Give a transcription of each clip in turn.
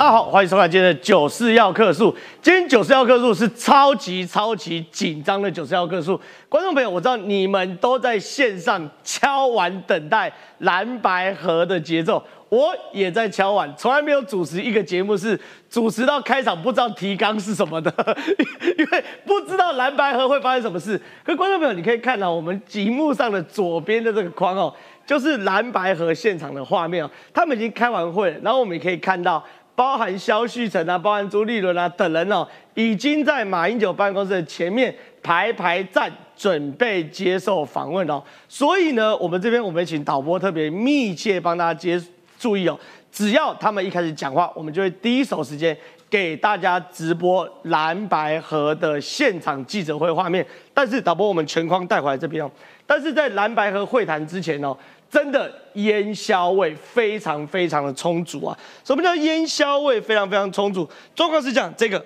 大家好，欢迎收看今天的九四要客数。今天九四要客数是超级超级紧张的九四要客数。观众朋友，我知道你们都在线上敲完等待蓝白河的节奏，我也在敲完，从来没有主持一个节目是主持到开场不知道提纲是什么的，因为不知道蓝白河会发生什么事。可观众朋友，你可以看到我们荧幕上的左边的这个框哦，就是蓝白河现场的画面哦，他们已经开完会了，然后我们也可以看到。包含肖旭成啊，包含朱立伦啊等人哦，已经在马英九办公室的前面排排站，准备接受访问哦。所以呢，我们这边我们请导播特别密切帮大家接注意哦。只要他们一开始讲话，我们就会第一手时间给大家直播蓝白河的现场记者会画面。但是导播我们全框带回来这边哦。但是在蓝白河会谈之前哦。真的烟硝味非常非常的充足啊！什么叫烟硝味非常非常充足？状况是这样，这个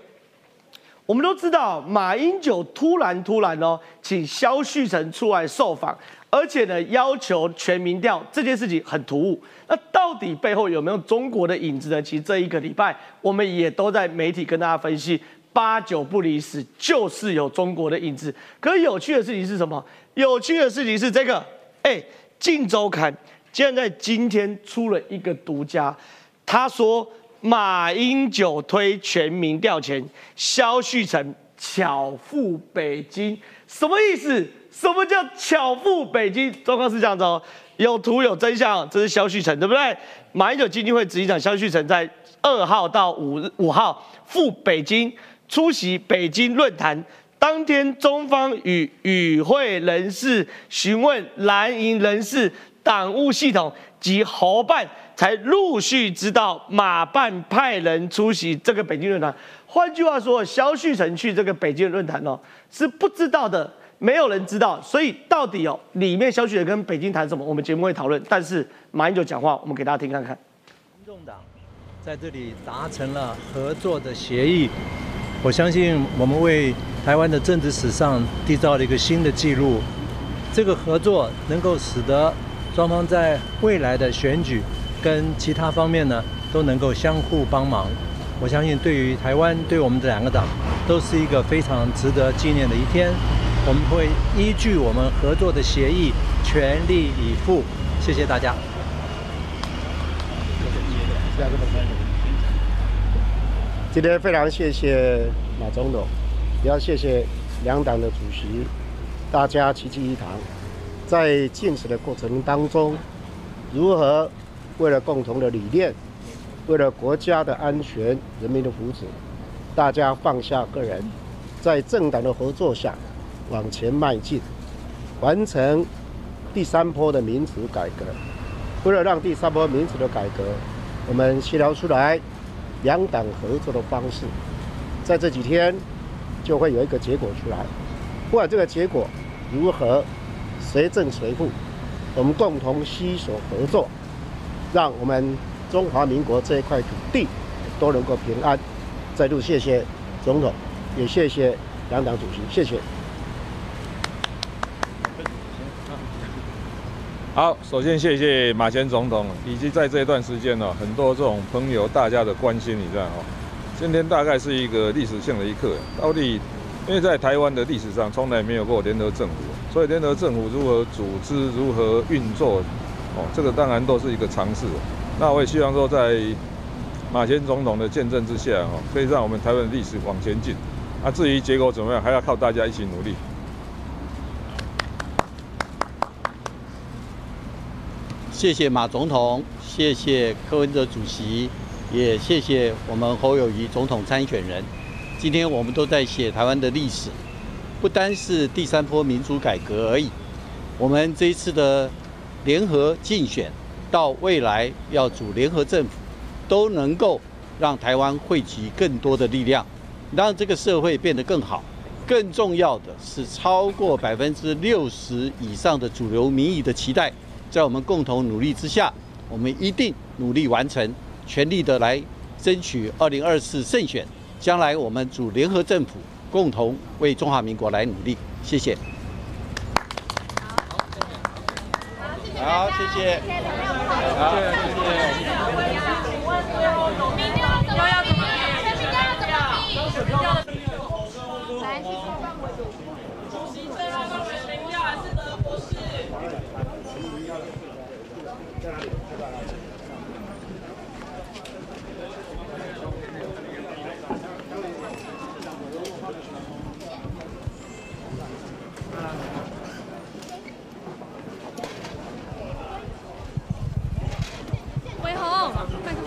我们都知道，马英九突然突然哦，请萧旭成出来受访，而且呢要求全民调这件事情很突兀。那到底背后有没有中国的影子呢？其实这一个礼拜我们也都在媒体跟大家分析，八九不离十，就是有中国的影子。可有趣的事情是什么？有趣的事情是这个，哎。《镜周刊》竟然在今天出了一个独家，他说马英九推全民调前，萧旭成巧赴北京，什么意思？什么叫巧赴北京？状况是这样子哦，有图有真相，这是萧旭成对不对？马英九基金会执行长萧旭成在二号到五五号赴北京出席北京论坛。当天，中方与与会人士询问蓝营人士党务系统及侯办，才陆续知道马办派人出席这个北京论坛。换句话说，萧旭成去这个北京论坛哦，是不知道的，没有人知道。所以到底哦，里面萧旭成跟北京谈什么，我们节目会讨论。但是马英九讲话，我们给大家听看看。民众党在这里达成了合作的协议。我相信我们为台湾的政治史上缔造了一个新的纪录。这个合作能够使得双方在未来的选举跟其他方面呢都能够相互帮忙。我相信对于台湾，对我们这两个党都是一个非常值得纪念的一天。我们会依据我们合作的协议全力以赴。谢谢大家。今天非常谢谢马总统，也要谢谢两党的主席，大家齐聚一堂，在建设的过程当中，如何为了共同的理念，为了国家的安全、人民的福祉，大家放下个人，在政党的合作下往前迈进，完成第三波的民主改革。为了让第三波民主的改革，我们协调出来。两党合作的方式，在这几天就会有一个结果出来。不管这个结果如何，谁正谁负，我们共同携手合作，让我们中华民国这一块土地都能够平安。再度谢谢总统，也谢谢两党主席，谢谢。好，首先谢谢马前总统，以及在这一段时间呢，很多这种朋友大家的关心，你知道哦。今天大概是一个历史性的一刻，到底因为在台湾的历史上从来没有过联合政府，所以联合政府如何组织、如何运作，哦，这个当然都是一个尝试。那我也希望说，在马前总统的见证之下，哦，可以让我们台湾的历史往前进。那至于结果怎么样，还要靠大家一起努力。谢谢马总统，谢谢柯文哲主席，也谢谢我们侯友谊总统参选人。今天我们都在写台湾的历史，不单是第三波民主改革而已。我们这一次的联合竞选，到未来要组联合政府，都能够让台湾汇集更多的力量，让这个社会变得更好。更重要的是，超过百分之六十以上的主流民意的期待。在我们共同努力之下，我们一定努力完成，全力的来争取二零二四胜选。将来我们组联合政府，共同为中华民国来努力。谢谢。好，谢谢。好，谢谢。好，谢谢。伟宏，快点！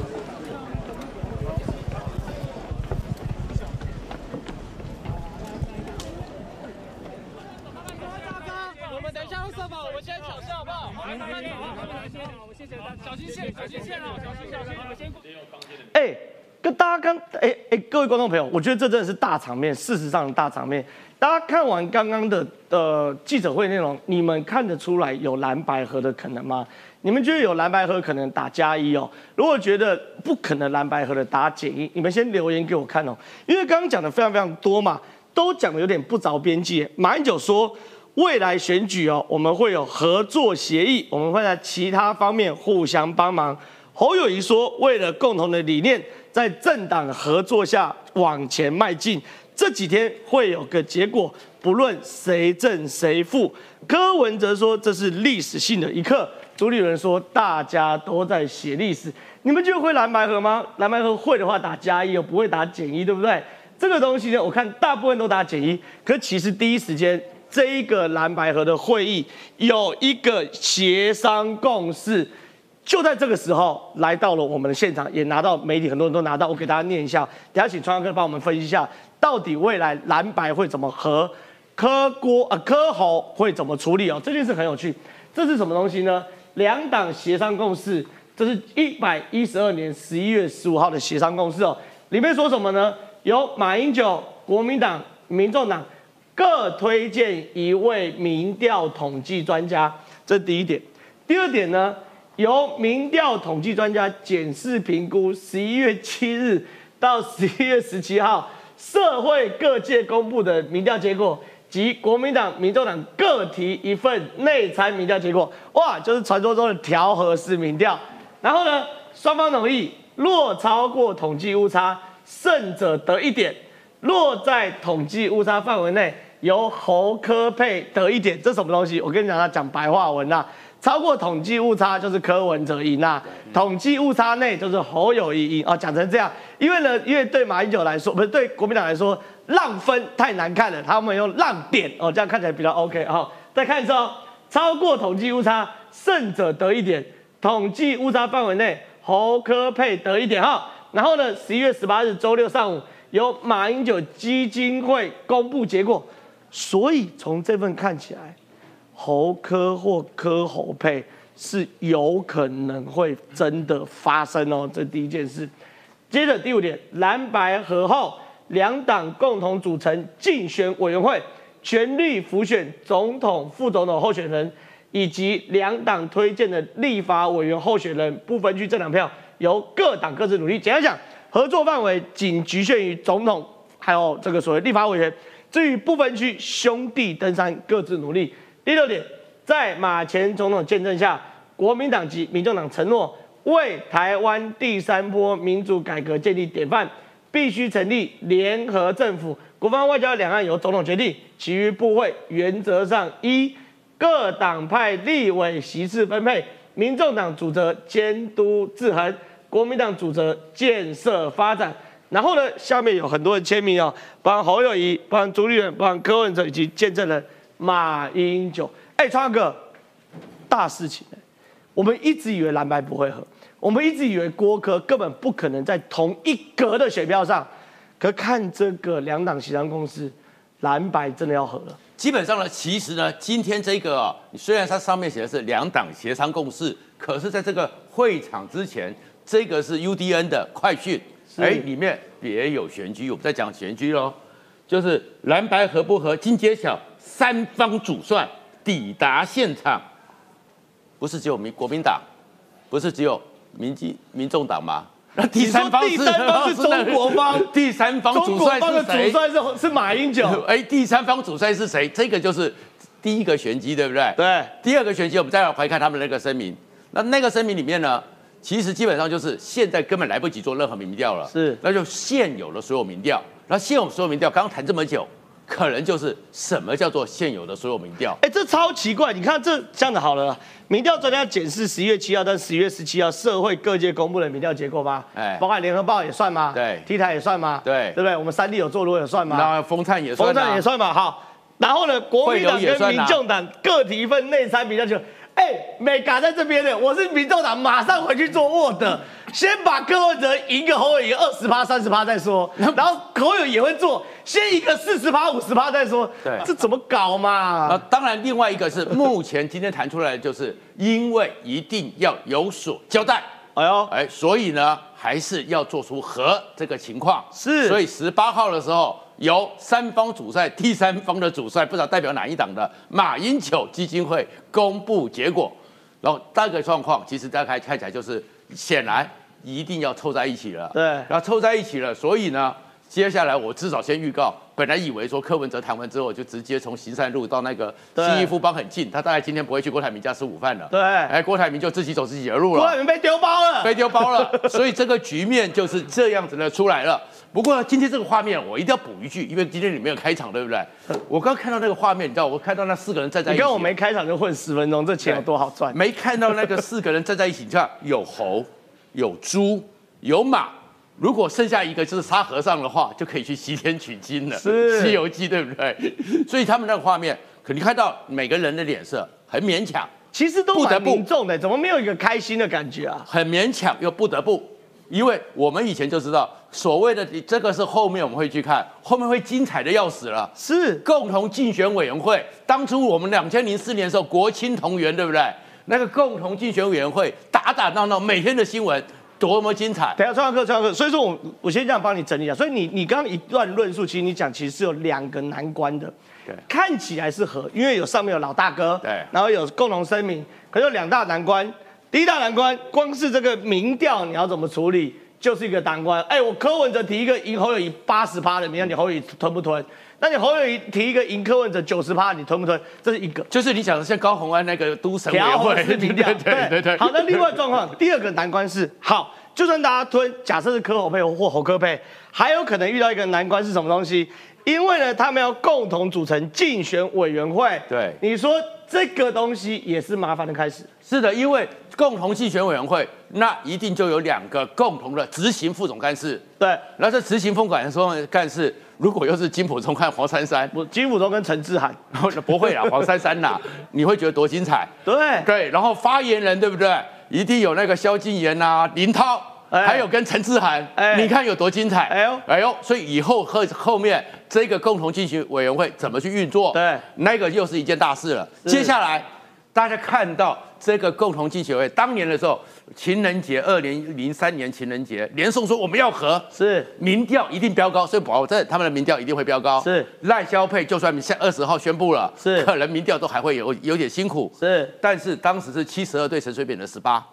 我们等一下会设法，我们先小心好不好？慢慢慢走，慢慢来，先好，我谢谢大家，小心线，小心线哦，小心小心，你们先。哎，跟大家刚哎哎，各位观众朋友，我觉得这真的是大场面，事实上的大场面。大家看完刚刚的呃记者会内容，你们看得出来有蓝白河的可能吗？你们觉得有蓝白河可能打加一哦？如果觉得不可能蓝白河的打减一，你们先留言给我看哦。因为刚刚讲的非常非常多嘛，都讲的有点不着边际。马英九说。未来选举哦，我们会有合作协议，我们会在其他方面互相帮忙。侯友谊说，为了共同的理念，在政党合作下往前迈进，这几天会有个结果，不论谁正谁负。柯文哲说，这是历史性的一刻。朱立伦说，大家都在写历史。你们觉得会蓝白合吗？蓝白合会的话打加一又，不会打减一，对不对？这个东西呢，我看大部分都打减一，可其实第一时间。这一个蓝白河的会议有一个协商共识，就在这个时候来到了我们的现场，也拿到媒体很多人都拿到，我给大家念一下。等下请川哥帮我们分析一下，到底未来蓝白会怎么和柯郭啊柯侯会怎么处理哦？这件事很有趣，这是什么东西呢？两党协商共识，这是一百一十二年十一月十五号的协商共识哦。里面说什么呢？由马英九、国民党、民众党。各推荐一位民调统计专家，这是第一点。第二点呢，由民调统计专家检视评估十一月七日到十一月十七号社会各界公布的民调结果，及国民党、民众党各提一份内参民调结果。哇，就是传说中的调和式民调。然后呢，双方同意，若超过统计误差，胜者得一点；若在统计误差范围内，由侯科佩得一点，这什么东西？我跟你讲，他讲白话文呐，超过统计误差就是柯文哲赢那，统计误差内就是侯友谊赢哦。讲成这样，因为呢，因为对马英九来说，不是对国民党来说，浪分太难看了，他们用浪点哦，这样看起来比较 OK 哦。再看一次哦，超过统计误差，胜者得一点，统计误差范围内侯科佩得一点哈。然后呢，十一月十八日周六上午，由马英九基金会公布结果。所以从这份看起来，侯科或科侯配是有可能会真的发生哦，这第一件事。接着第五点，蓝白合后，两党共同组成竞选委员会，全力辅选总统、副总统候选人，以及两党推荐的立法委员候选人，不分区这两票，由各党各自努力。简单讲，合作范围仅局限于总统，还有这个所谓立法委员。至于不分区兄弟登山各自努力。第六点，在马前总统见证下，国民党及民众党承诺为台湾第三波民主改革建立典范，必须成立联合政府，国防外交两岸由总统决定，其余部会原则上依各党派立委席次分配，民众党主责监督制衡，国民党主责建设发展。然后呢，下面有很多人签名哦，包含侯友谊，包含朱立伦，包含柯文哲以及见证人马英九。哎，川哥，大事情哎！我们一直以为蓝白不会合，我们一直以为郭科根本不可能在同一格的选票上。可看这个两党协商共识，蓝白真的要合了。基本上呢，其实呢，今天这个啊，虽然它上面写的是两党协商共识，可是在这个会场之前，这个是 UDN 的快讯。哎，里面别有玄机，我们在讲玄机喽，就是蓝白合不合，经揭晓，三方主帅抵达现场，不是只有民国民党，不是只有民进民众党吗？那第三方是中国方，第三方主帅是谁？主帅是是马英九。哎，第三方主帅是谁？这个就是第一个玄机，对不对？对。第二个玄机，我们再来回看他们那个声明，那那个声明里面呢？其实基本上就是现在根本来不及做任何民调了，是，那就现有的所有民调，那现有所有民调，刚刚谈这么久，可能就是什么叫做现有的所有民调。哎，这超奇怪！你看这这样子好了，民调专家检视十一月七号到十一月十七号社会各界公布的民调结果吗？哎，包括联合报也算吗？对，T 台也算吗？对，对不对？我们三立有做，如果也算吗？那风灿也算，风灿也算嘛。好，然后呢，国民党跟民众党各提一份内参民调就。哎，美嘎在这边的，我是民众党，马上回去做 Word，先把柯文哲赢个侯友谊二十趴、三十趴再说，然后侯友也会做，先一个四十趴、五十趴再说，对，这怎么搞嘛？啊，当然，另外一个是目前今天谈出来的，就是因为一定要有所交代，哎呦，哎，所以呢，还是要做出和这个情况，是，所以十八号的时候。由三方主帅，第三方的主帅不知道代表哪一党的马英九基金会公布结果，然后大概状况其实大概看起来就是显然一定要凑在一起了，对，然后凑在一起了，所以呢。接下来我至少先预告，本来以为说柯文哲谈完之后就直接从行善路到那个新义夫邦很近，他大概今天不会去郭台铭家吃午饭了。对，哎，郭台铭就自己走自己的路了。郭台铭被丢包了，被丢包了，所以这个局面就是这样子的出来了。不过今天这个画面我一定要补一句，因为今天你没有开场，对不对？我刚看到那个画面，你知道我看到那四个人站在一起，你看我没开场就混十分钟，这钱有多好赚？没看到那个四个人站在一起，你看有猴、有猪、有马。如果剩下一个就是沙和尚的话，就可以去西天取经了。是《西游记》，对不对？所以他们那个画面，可你看到每个人的脸色很勉强，其实都蛮凝重的，怎么没有一个开心的感觉啊？很勉强又不得不，因为我们以前就知道，所谓的这个是后面我们会去看，后面会精彩的要死了。是共同竞选委员会，当初我们两千零四年的时候，国青同源，对不对？那个共同竞选委员会打打闹闹，每天的新闻。多么精彩！等下创客创客，所以说我我先这样帮你整理一下。所以你你刚刚一段论述，其实你讲其实是有两个难关的。对，看起来是和，因为有上面有老大哥，对，然后有共同声明，可是有两大难关。第一大难关，光是这个民调你要怎么处理，就是一个难关。哎，我柯文哲提一个赢侯友谊八十趴的你看，你侯友谊吞不吞？那你侯友谊提一个赢柯文哲九十趴，你吞不吞？这是一个，就是你想的像高鸿安那个都审委员会 民调，对对对。好，那另外状况，第二个难关是好。就算大家吞，假设是柯侯配或侯柯配，还有可能遇到一个难关是什么东西？因为呢，他们要共同组成竞选委员会。对，你说这个东西也是麻烦的开始。是的，因为共同竞选委员会，那一定就有两个共同的执行副总干事。对，那这执行副总干事，如果又是金普忠和黄珊珊，不，金普忠跟陈志涵，不会啦，黄珊珊啦，你会觉得多精彩？对，对，然后发言人对不对？一定有那个萧敬言呐、林涛，还有跟陈志涵，你看有多精彩？哎呦，哎呦，所以以后后后面这个共同进行委员会怎么去运作？对，那个又是一件大事了。接下来大家看到这个共同进行会，当年的时候，情人节，二零零三年情人节，连宋说我们要和，是民调一定飙高，所以保证他们的民调一定会飙高。是赖萧配，就算下二十号宣布了，是可能民调都还会有有点辛苦。是，但是当时是七十二对陈水扁的十八。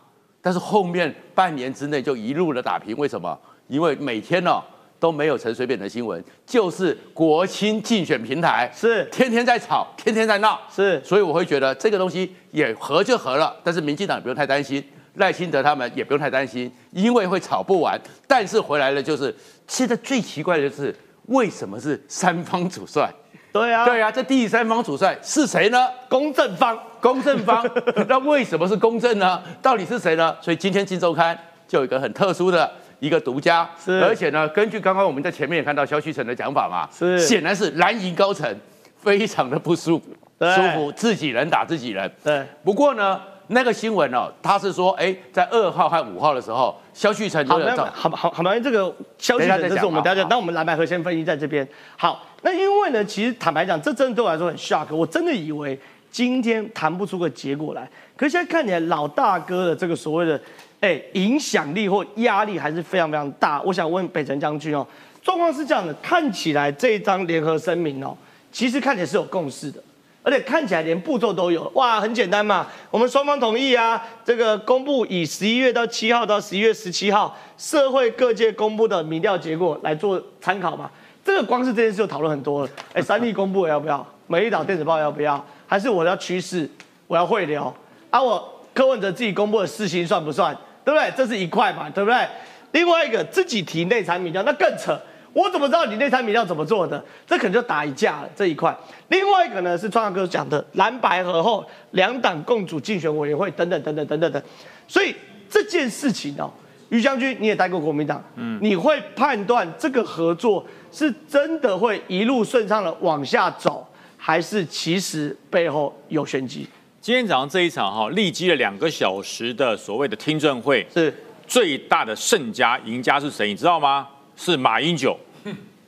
但是后面半年之内就一路的打平，为什么？因为每天呢都没有陈水扁的新闻，就是国青竞选平台是天天在吵，天天在闹，是，所以我会觉得这个东西也合就合了。但是民进党也不用太担心，赖清德他们也不用太担心，因为会吵不完。但是回来了，就是现在最奇怪的是，为什么是三方主帅？对啊，对啊，这第三方主帅是谁呢？公正方，公正方。那为什么是公正呢？到底是谁呢？所以今天《金周刊》就有一个很特殊的一个独家，是。而且呢，根据刚刚我们在前面也看到萧旭成的讲法嘛，是。显然是蓝营高层非常的不舒服，舒服自己人打自己人。对。不过呢。那个新闻哦，他是说，哎，在二号和五号的时候，萧旭成就有好好好，这个萧旭晨这是我们大家，那我们蓝白河先分析在这边。好，那因为呢，其实坦白讲，这真的对我来说很 shock，我真的以为今天谈不出个结果来，可是现在看起来老大哥的这个所谓的，哎，影响力或压力还是非常非常大。我想问北辰将军哦，状况是这样的，看起来这一张联合声明哦，其实看起来是有共识的。而且看起来连步骤都有哇，很简单嘛。我们双方同意啊，这个公布以十一月到七号到十一月十七号社会各界公布的民调结果来做参考嘛。这个光是这件事就讨论很多了。哎，三立公布要不要？美丽岛电子报要不要？还是我要趋势？我要汇流？啊，我柯文哲自己公布的事情算不算？对不对？这是一块嘛，对不对？另外一个自己提内参民调，那更扯。我怎么知道你那餐米要怎么做的？这可能就打一架了这一块。另外一个呢是创阳哥讲的蓝白合后两党共主竞选委员会等等等等等等等。所以这件事情哦，于将军你也待过国民党，嗯，你会判断这个合作是真的会一路顺畅的往下走，还是其实背后有玄机？今天早上这一场哈，立积了两个小时的所谓的听证会，是最大的胜家赢家是谁？你知道吗？是马英九。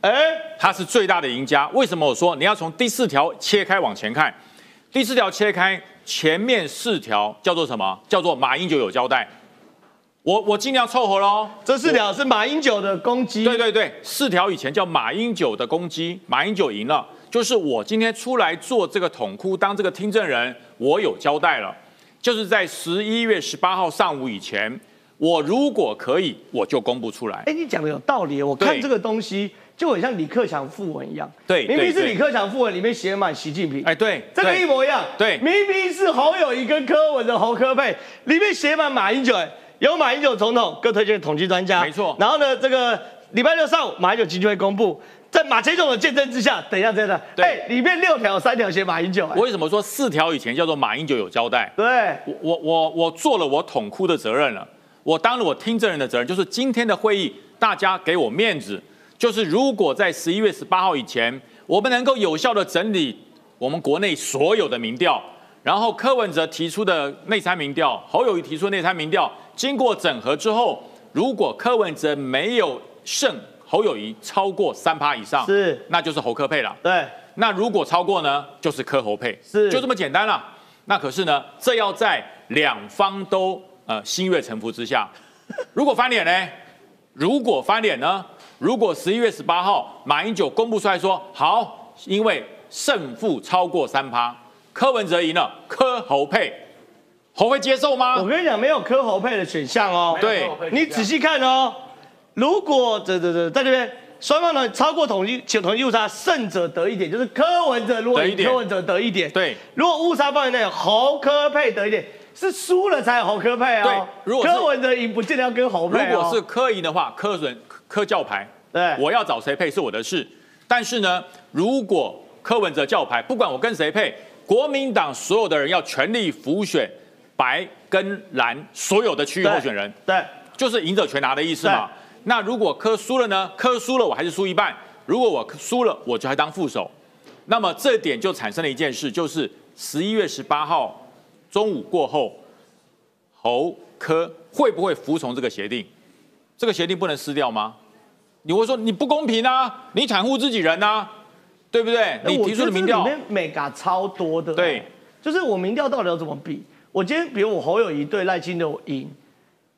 哎，他是最大的赢家。为什么我说你要从第四条切开往前看？第四条切开，前面四条叫做什么？叫做马英九有交代。我我尽量凑合喽。这四条是马英九的攻击。对对对，四条以前叫马英九的攻击，马英九赢了。就是我今天出来做这个统哭，当这个听证人，我有交代了。就是在十一月十八号上午以前，我如果可以，我就公布出来。哎，你讲的有道理。我看这个东西就很像李克强副文一样。对，明明是李克强副文里面写满习近平。哎，对，这个一模一样。对，明明是侯友谊跟柯文的侯科配，里面写满马英九。有马英九总统各推荐统计专家。没错。然后呢，这个礼拜六上午马英九基金会公布。在马前总的见证之下，等一下，真的，对，里面六条，三条写马英九。我为什么说四条以前叫做马英九有交代？对，我我我我做了我捅哭的责任了，我当了我听证人的责任，就是今天的会议，大家给我面子，就是如果在十一月十八号以前，我们能够有效的整理我们国内所有的民调，然后柯文哲提出的内参民调，侯友谊提出内参民调，经过整合之后，如果柯文哲没有胜。侯友谊超过三趴以上，是，那就是侯科配了。对，那如果超过呢，就是柯侯配，是，就这么简单了。那可是呢，这要在两方都呃心悦诚服之下。如果翻脸呢？如果翻脸呢？如果十一月十八号马英九公布出来说好，因为胜负超过三趴，柯文哲赢了，柯侯配，侯会接受吗？我跟你讲，没有柯侯配的选项哦。对，你仔细看哦。如果这这这在这边双方呢超过统一统一误差，胜者得一点，就是柯文哲如果柯文哲得一点，对，如果误差范围内侯柯配得一点，是输了才有侯科配哦。对，如果柯文哲赢不见得要跟侯配如果是柯赢的话，柯准柯教牌，对，我要找谁配是我的事。但是呢，如果柯文哲教牌，不管我跟谁配，国民党所有的人要全力辅选白跟蓝所有的区域候选人，对，就是赢者全拿的意思嘛。那如果科输了呢？科输了，我还是输一半。如果我输了，我就还当副手。那么这点就产生了一件事，就是十一月十八号中午过后，侯科会不会服从这个协定？这个协定不能撕掉吗？你会说你不公平啊？你袒护自己人啊？对不对？你提出的民调里面美嘎超多的。对，就是我民调到底要怎么比？我今天比如我侯友谊对赖清德赢。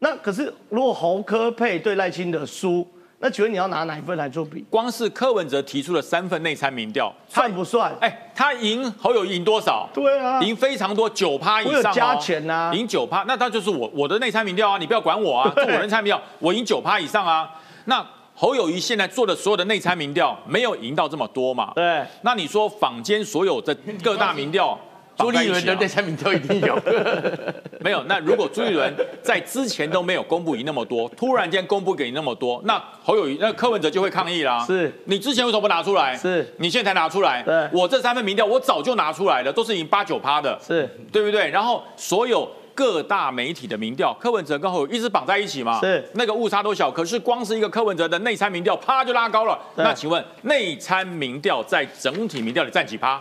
那可是，如果侯科配对赖清德输，那请问你要拿哪一份来做比？光是柯文哲提出了三份内参民调，算不算？哎，他赢侯友赢多少？对啊，赢非常多，九趴以上哦。有加钱呐，赢九趴，那他就是我我的内参民调啊，你不要管我啊，做我的内参民调，我赢九趴以上啊。那侯友谊现在做的所有的内参民调，没有赢到这么多嘛？对。那你说坊间所有的各大民调？朱立伦的内参民调一定有，没有？那如果朱立伦在之前都没有公布你那么多，突然间公布给你那么多，那侯友谊、那柯文哲就会抗议啦。是，你之前为什么不拿出来？是，你现在才拿出来。对，我这三份民调我早就拿出来了，都是已经八九趴的，是对不对？然后所有各大媒体的民调，柯文哲跟侯友一直绑在一起嘛，是那个误差都小，可是光是一个柯文哲的内参民调，啪就拉高了。那请问内参民调在整体民调里占几趴？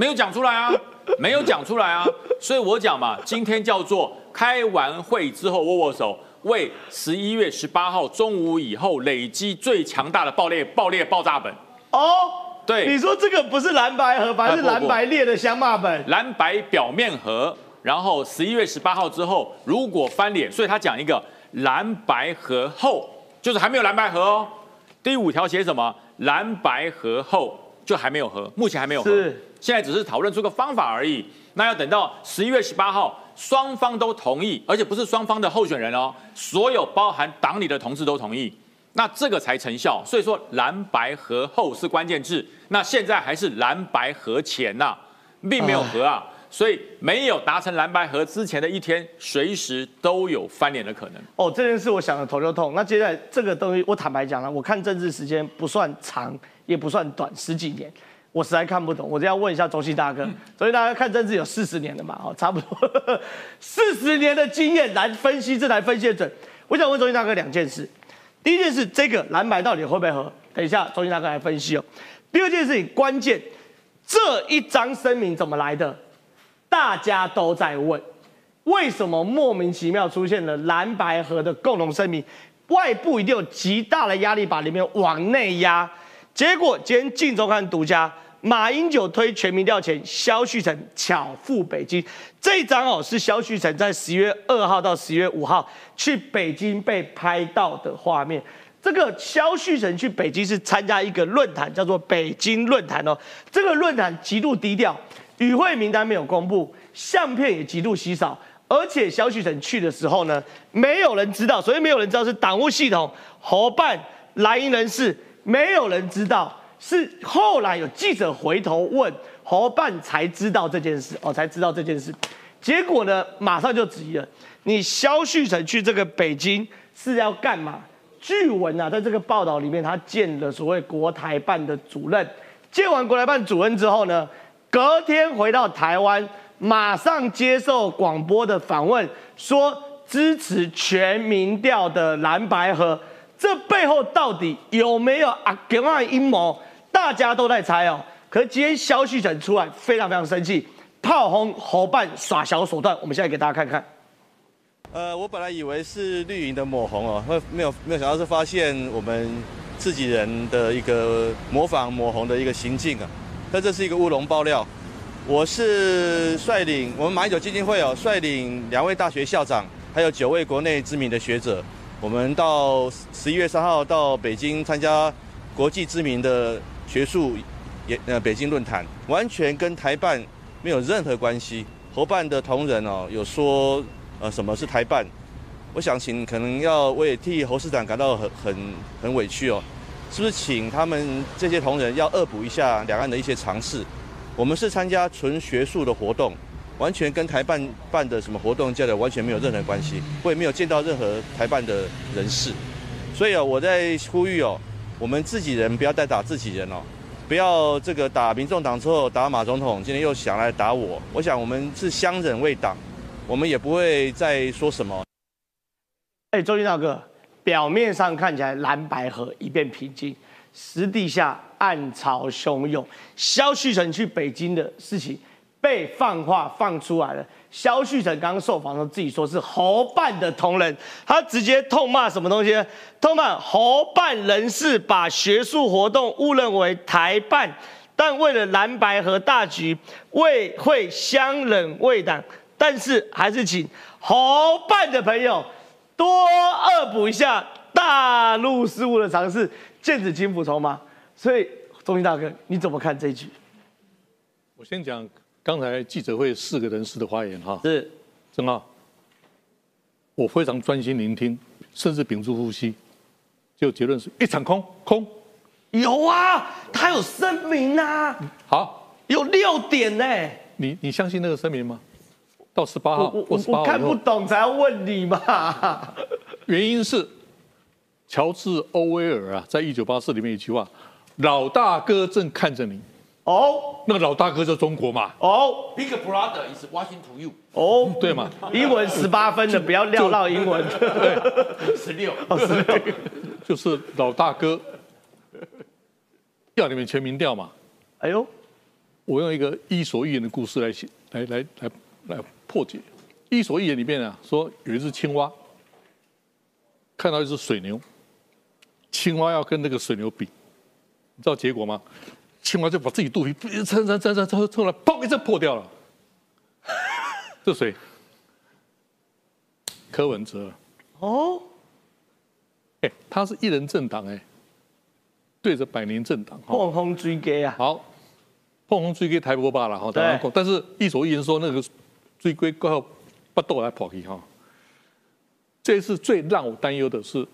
没有讲出来啊。没有讲出来啊，所以我讲嘛，今天叫做开完会之后握握手，为十一月十八号中午以后累积最强大的爆裂、爆裂、爆炸本。哦，对，你说这个不是蓝白盒，反而是蓝白裂的香骂本。蓝白表面盒，然后十一月十八号之后如果翻脸，所以他讲一个蓝白合后，就是还没有蓝白合哦。第五条写什么？蓝白合后就还没有合，目前还没有合。是。现在只是讨论出个方法而已，那要等到十一月十八号，双方都同意，而且不是双方的候选人哦，所有包含党里的同事都同意，那这个才成效。所以说蓝白合后是关键字，那现在还是蓝白合前呐，并没有合啊。所以没有达成蓝白河之前的一天，随时都有翻脸的可能。哦，这件事我想的头就痛。那接下来这个东西，我坦白讲了，我看政治时间不算长，也不算短，十几年，我实在看不懂。我这要问一下周信大哥，周信大哥看政治有四十年了嘛？哦，差不多四十年的经验来分析这台分析的准。我想问周信大哥两件事，第一件事，这个蓝白到底会不会合？等一下周信大哥来分析哦。第二件事情，关键这一张声明怎么来的？大家都在问，为什么莫名其妙出现了蓝白合的共同声明？外部一定有极大的压力把里面往内压。结果今天《镜周刊》独家，马英九推全民调前，萧旭晨巧赴北京。这一张哦，是萧旭晨在十月二号到十月五号去北京被拍到的画面。这个萧旭晨去北京是参加一个论坛，叫做北京论坛哦。这个论坛极度低调。与会名单没有公布，相片也极度稀少，而且萧旭晨去的时候呢，没有人知道，所以没有人知道是党务系统、侯办、蓝营人士，没有人知道，是后来有记者回头问侯办才知道这件事，哦，才知道这件事，结果呢，马上就质疑了，你萧旭晨去这个北京是要干嘛？据闻啊，在这个报道里面，他见了所谓国台办的主任，见完国台办主任之后呢？隔天回到台湾，马上接受广播的访问，说支持全民调的蓝白河，这背后到底有没有啊？另外阴谋，大家都在猜哦。可是今天消息传出来，非常非常生气，炮轰侯办耍小手段。我们现在给大家看看。呃，我本来以为是绿营的抹红哦，会没有没有想到是发现我们自己人的一个模仿抹红的一个行径啊。但这是一个乌龙爆料，我是率领我们马英九基金会哦，率领两位大学校长，还有九位国内知名的学者，我们到十一月三号到北京参加国际知名的学术也呃北京论坛，完全跟台办没有任何关系。侯办的同仁哦有说呃什么是台办，我想请可能要我也替侯市长感到很很很委屈哦。是不是请他们这些同仁要恶补一下两岸的一些尝试？我们是参加纯学术的活动，完全跟台办办的什么活动交流完全没有任何关系。我也没有见到任何台办的人士，所以啊，我在呼吁哦，我们自己人不要再打自己人哦，不要这个打民众党之后打马总统，今天又想来打我。我想我们是相忍为党，我们也不会再说什么。哎，周军大哥。表面上看起来蓝白河一片平静，实地下暗潮汹涌。萧旭晨去北京的事情被放话放出来了。萧旭晨刚刚受访的时候自己说是侯办的同仁，他直接痛骂什么东西？痛骂侯办人士把学术活动误认为台办，但为了蓝白和大局，未会相忍为党。但是还是请侯办的朋友。多恶补一下大陆事务的尝试，见子金斧筹码。所以，钟兴大哥，你怎么看这一句？我先讲刚才记者会四个人士的发言哈。是，正浩，我非常专心聆听，甚至屏住呼吸，就结论是一场空空。有啊，他有声明啊。好，有六点呢。你你相信那个声明吗？到十八号，我我看不懂才要问你嘛。原因是乔治·欧威尔啊，在一九八四里面一句话：“老大哥正看着你。”哦，那个老大哥就中国嘛。哦，Big Brother is watching to you。哦，对嘛？英文十八分的不要撂到英文。对，十六，十六，就是老大哥要你们全民调嘛。哎呦，我用一个伊索寓言的故事来写，来来来来。破解《伊索寓言》里面啊，说有一只青蛙看到一只水牛，青蛙要跟那个水牛比，你知道结果吗？青蛙就把自己肚皮撑撑撑撑撑撑了，砰一声破掉了。这谁？柯文哲。哦。哎，他是一人政党哎，对着百年政党。碰轰追击啊！好，碰轰追击台波罢了哈，台湾但是《一手一人》说那个。追归过不斗来跑去哈，这次最让我担忧的是，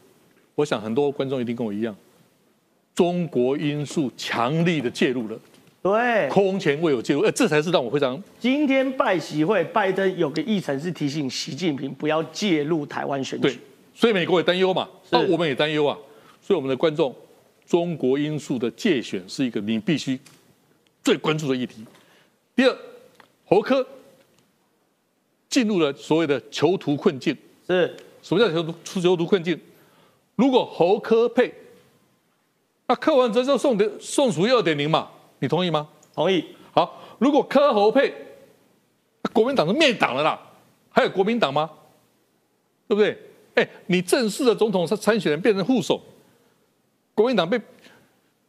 我想很多观众一定跟我一样，中国因素强力的介入了对，空前未有介入，呃，这才是让我非常今天拜习会，拜登有个议程是提醒习近平不要介入台湾选对举。，所以美国也担忧嘛，是那我们也担忧啊，所以我们的观众，中国因素的界选是一个你必须最关注的议题。第二，侯科进入了所谓的囚徒困境。是什么叫囚徒囚徒困境？如果侯科配，那柯文哲就送的宋楚瑜二点零嘛，你同意吗？同意。好，如果柯侯配，那国民党是灭党了啦，还有国民党吗？对不对？哎，你正式的总统参参选人变成副手，国民党被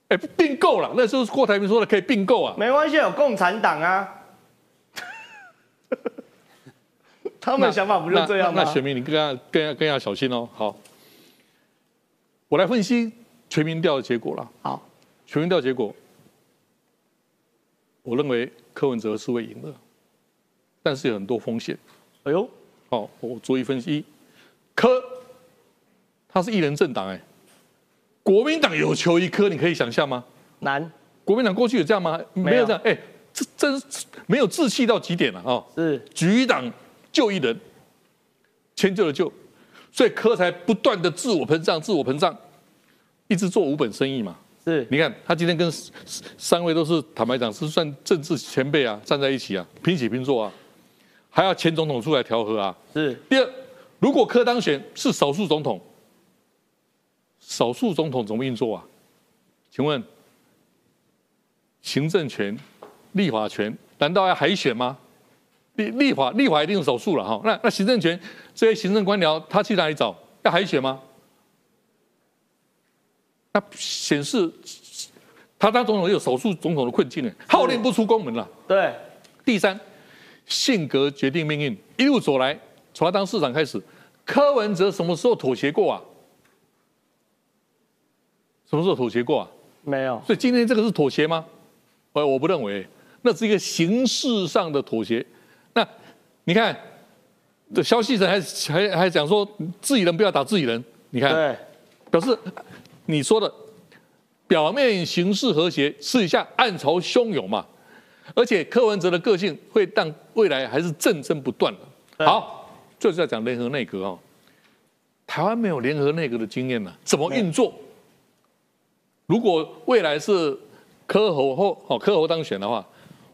哎并购了，那时候郭台铭说的可以并购啊。没关系，有共产党啊。他们的想法不就这样吗？那那选民你更要更要更要小心哦。好，我来分析全民调的结果了。好，全民调结果，我认为柯文哲是会赢的，但是有很多风险。哎呦，好，我逐一分析。柯，他是一人政党哎，国民党有求于柯，你可以想象吗？难。国民党过去有这样吗？没有这样，哎，这真是没有志气到极点了啊！是局党救一人，迁就了救，所以柯才不断的自我膨胀，自我膨胀，一直做五本生意嘛。是，你看他今天跟三位都是坦白讲是算政治前辈啊，站在一起啊，平起平坐啊，还要前总统出来调和啊。是。第二，如果柯当选是少数总统，少数总统怎么运作啊？请问，行政权、立法权难道要海选吗？立立法立法一定是少数了哈。那那行政权这些行政官僚他去哪里找？要海选吗？那显示他当总统有少数总统的困境呢，号令不出宫门了。对。第三，性格决定命运，一路走来，从他当市长开始，柯文哲什么时候妥协过啊？什么时候妥协过啊？没有。所以今天这个是妥协吗？呃，我不认为，那是一个形式上的妥协。那你看，这消息人还还还讲说自己人不要打自己人，你看，对，表示你说的表面形式和谐，私底下暗潮汹涌嘛。而且柯文哲的个性会让未来还是战争不断的。好，就是要讲联合内阁哦。台湾没有联合内阁的经验呢，怎么运作？如果未来是柯侯或哦柯侯当选的话，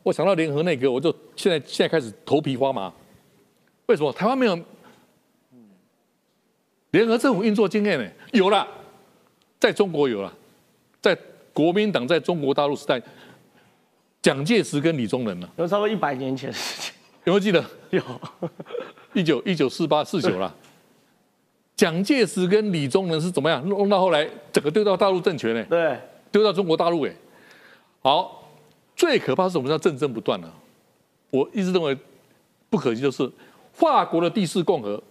我想到联合内阁，我就现在现在开始头皮发麻。为什么台湾没有联合政府运作经验呢？有了，在中国有了，在国民党在中国大陆时代，蒋介石跟李宗仁了，有差不多一百年前的事情。有没有记得？有，一九一九四八四九了。蒋介石跟李宗仁是怎么样弄到后来整个丢到大陆政权呢？对，丢到中国大陆哎。好，最可怕是什么叫战争不断呢、我一直认为不可惜就是法国的第四共和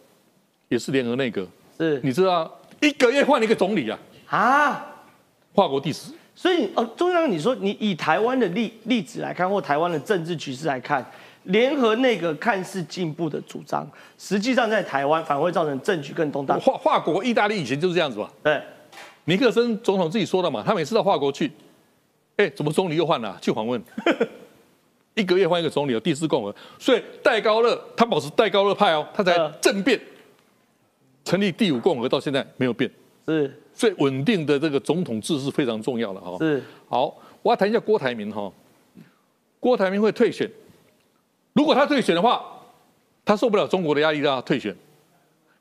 也是联合内阁，是你知道一个月换一个总理啊啊，跨国第四。所以哦，中央你说你以台湾的例例子来看，或台湾的政治局势来看，联合那个看似进步的主张，实际上在台湾反而会造成政局更动荡。法法国、意大利以前就是这样子吧？对，尼克森总统自己说的嘛，他每次到法国去，哎，怎么总理又换了？去访问，一个月换一个总理，有第四共和，所以戴高乐他保持戴高乐派哦，他才政变，成立第五共和到现在没有变，是，所以稳定的这个总统制是非常重要的哈。是，好，我要谈一下郭台铭哈，郭台铭会退选，如果他退选的话，他受不了中国的压力，让他退选。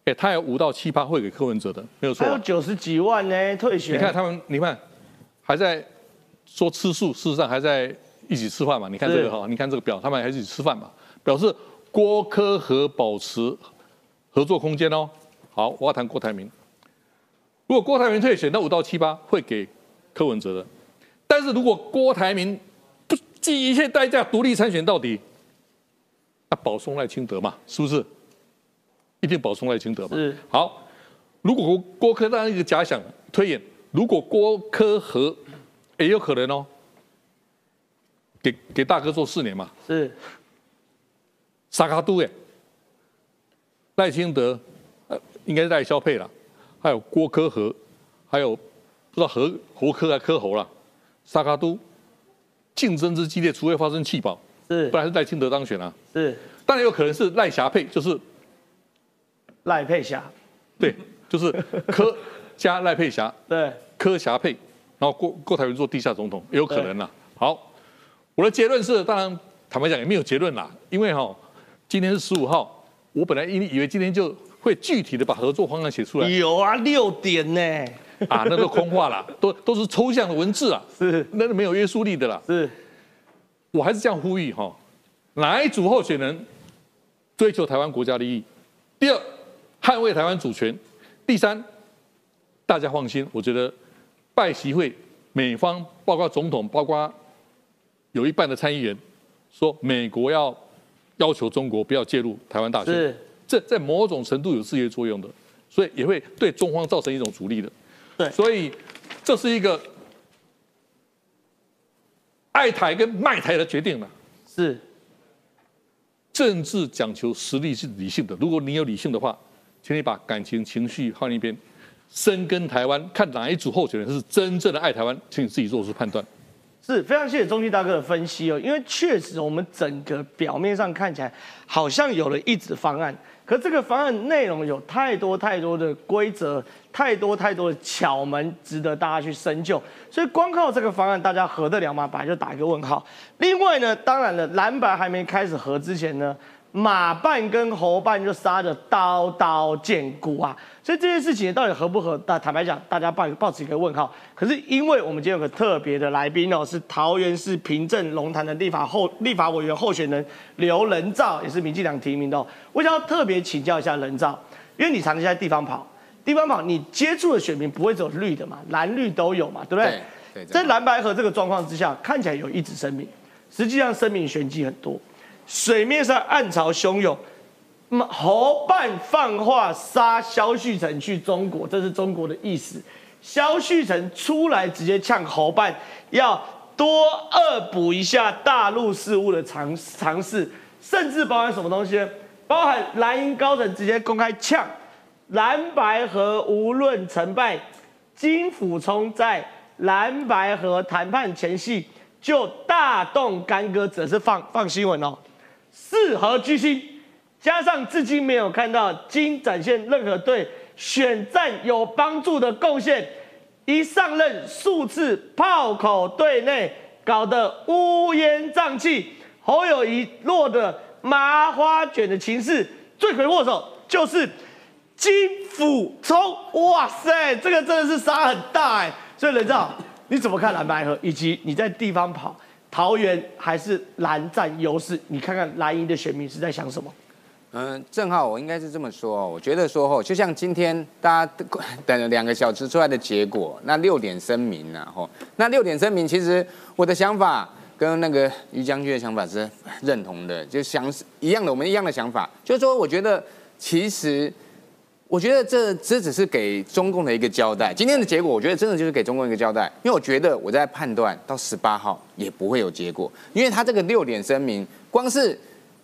哎，他有五到七趴会给柯文哲的，没有错。有九十几万呢，退选。你看他们，你看还在说吃素，事实上还在一起吃饭嘛？你看这个哈，你看这个表，他们还是一起吃饭嘛？表示郭柯和保持合作空间哦。好，我要谈郭台铭。如果郭台铭退选，那五到七八会给柯文哲的。但是如果郭台铭不计一切代价独立参选到底，那保送赖清德嘛，是不是？一定保送赖清德嘛。是。好，如果郭郭科当一个假想推演，如果郭科和也有可能哦，给给大哥做四年嘛。是。沙卡都哎，赖清德呃应该是赖萧佩了，还有郭科和，还有不知道何侯科还科侯了，沙卡都竞争之激烈，除非发生弃保，是，不然是赖清德当选啊。是，当然有可能是赖霞配，就是赖佩霞，对，就是柯加赖佩霞，对，柯霞配，然后郭郭台铭做地下总统，也有可能啦。好，我的结论是，当然坦白讲也没有结论啦，因为哈，今天是十五号，我本来以以为今天就会具体的把合作方案写出来，有啊，六点呢，啊，那都空话啦，都都是抽象的文字啊，是，那是没有约束力的啦。是，我还是这样呼吁哈，哪一组候选人追求台湾国家利益？第二，捍卫台湾主权；第三，大家放心，我觉得拜习会美方包括总统，包括有一半的参议员说美国要要求中国不要介入台湾大选，是，这在某种程度有制约作用的，所以也会对中方造成一种阻力的。对，所以这是一个爱台跟卖台的决定了。是，政治讲求实力是理性的，如果你有理性的话，请你把感情情绪放一边，深耕台湾，看哪一组候选人是真正的爱台湾，请你自己做出判断。是非常谢谢中基大哥的分析哦，因为确实我们整个表面上看起来好像有了一纸方案，可这个方案内容有太多太多的规则，太多太多的巧门，值得大家去深究。所以光靠这个方案，大家合得了吗？本来就打一个问号。另外呢，当然了，蓝白还没开始合之前呢。马办跟侯办就杀的刀刀见骨啊，所以这件事情到底合不合？大坦白讲，大家抱抱持一个问号。可是因为我们今天有个特别的来宾哦，是桃园市平镇龙潭的立法候立法委员候选人刘仁照，也是民进党提名的。哦我想要特别请教一下仁照，因为你常常在地方跑，地方跑你接触的选民不会只有绿的嘛，蓝绿都有嘛，对不对？对。在蓝白河这个状况之下，看起来有一纸声明，实际上声明玄机很多。水面上暗潮汹涌，侯办放话杀萧旭成去中国，这是中国的意思。萧旭成出来直接呛侯办，要多恶补一下大陆事务的尝尝试，甚至包含什么东西？包含蓝营高层直接公开呛蓝白河，无论成败，金辅聪在蓝白河谈判前夕就大动干戈，只是放放新闻哦。四合居心，加上至今没有看到金展现任何对选战有帮助的贡献，一上任数次炮口对内，搞得乌烟瘴气。侯友谊落得麻花卷的情势，罪魁祸首就是金辅聪。哇塞，这个真的是杀很大哎。所以人照，你怎么看蓝白河，以及你在地方跑？桃园还是蓝占优势，你看看蓝营的选民是在想什么？嗯，正好我应该是这么说哦，我觉得说吼，就像今天大家等了两个小时出来的结果，那六点声明呢，吼，那六点声明其实我的想法跟那个于将军的想法是认同的，就想一样的，我们一样的想法，就是说我觉得其实。我觉得这这只是给中共的一个交代。今天的结果，我觉得真的就是给中共一个交代。因为我觉得我在判断到十八号也不会有结果，因为他这个六点声明，光是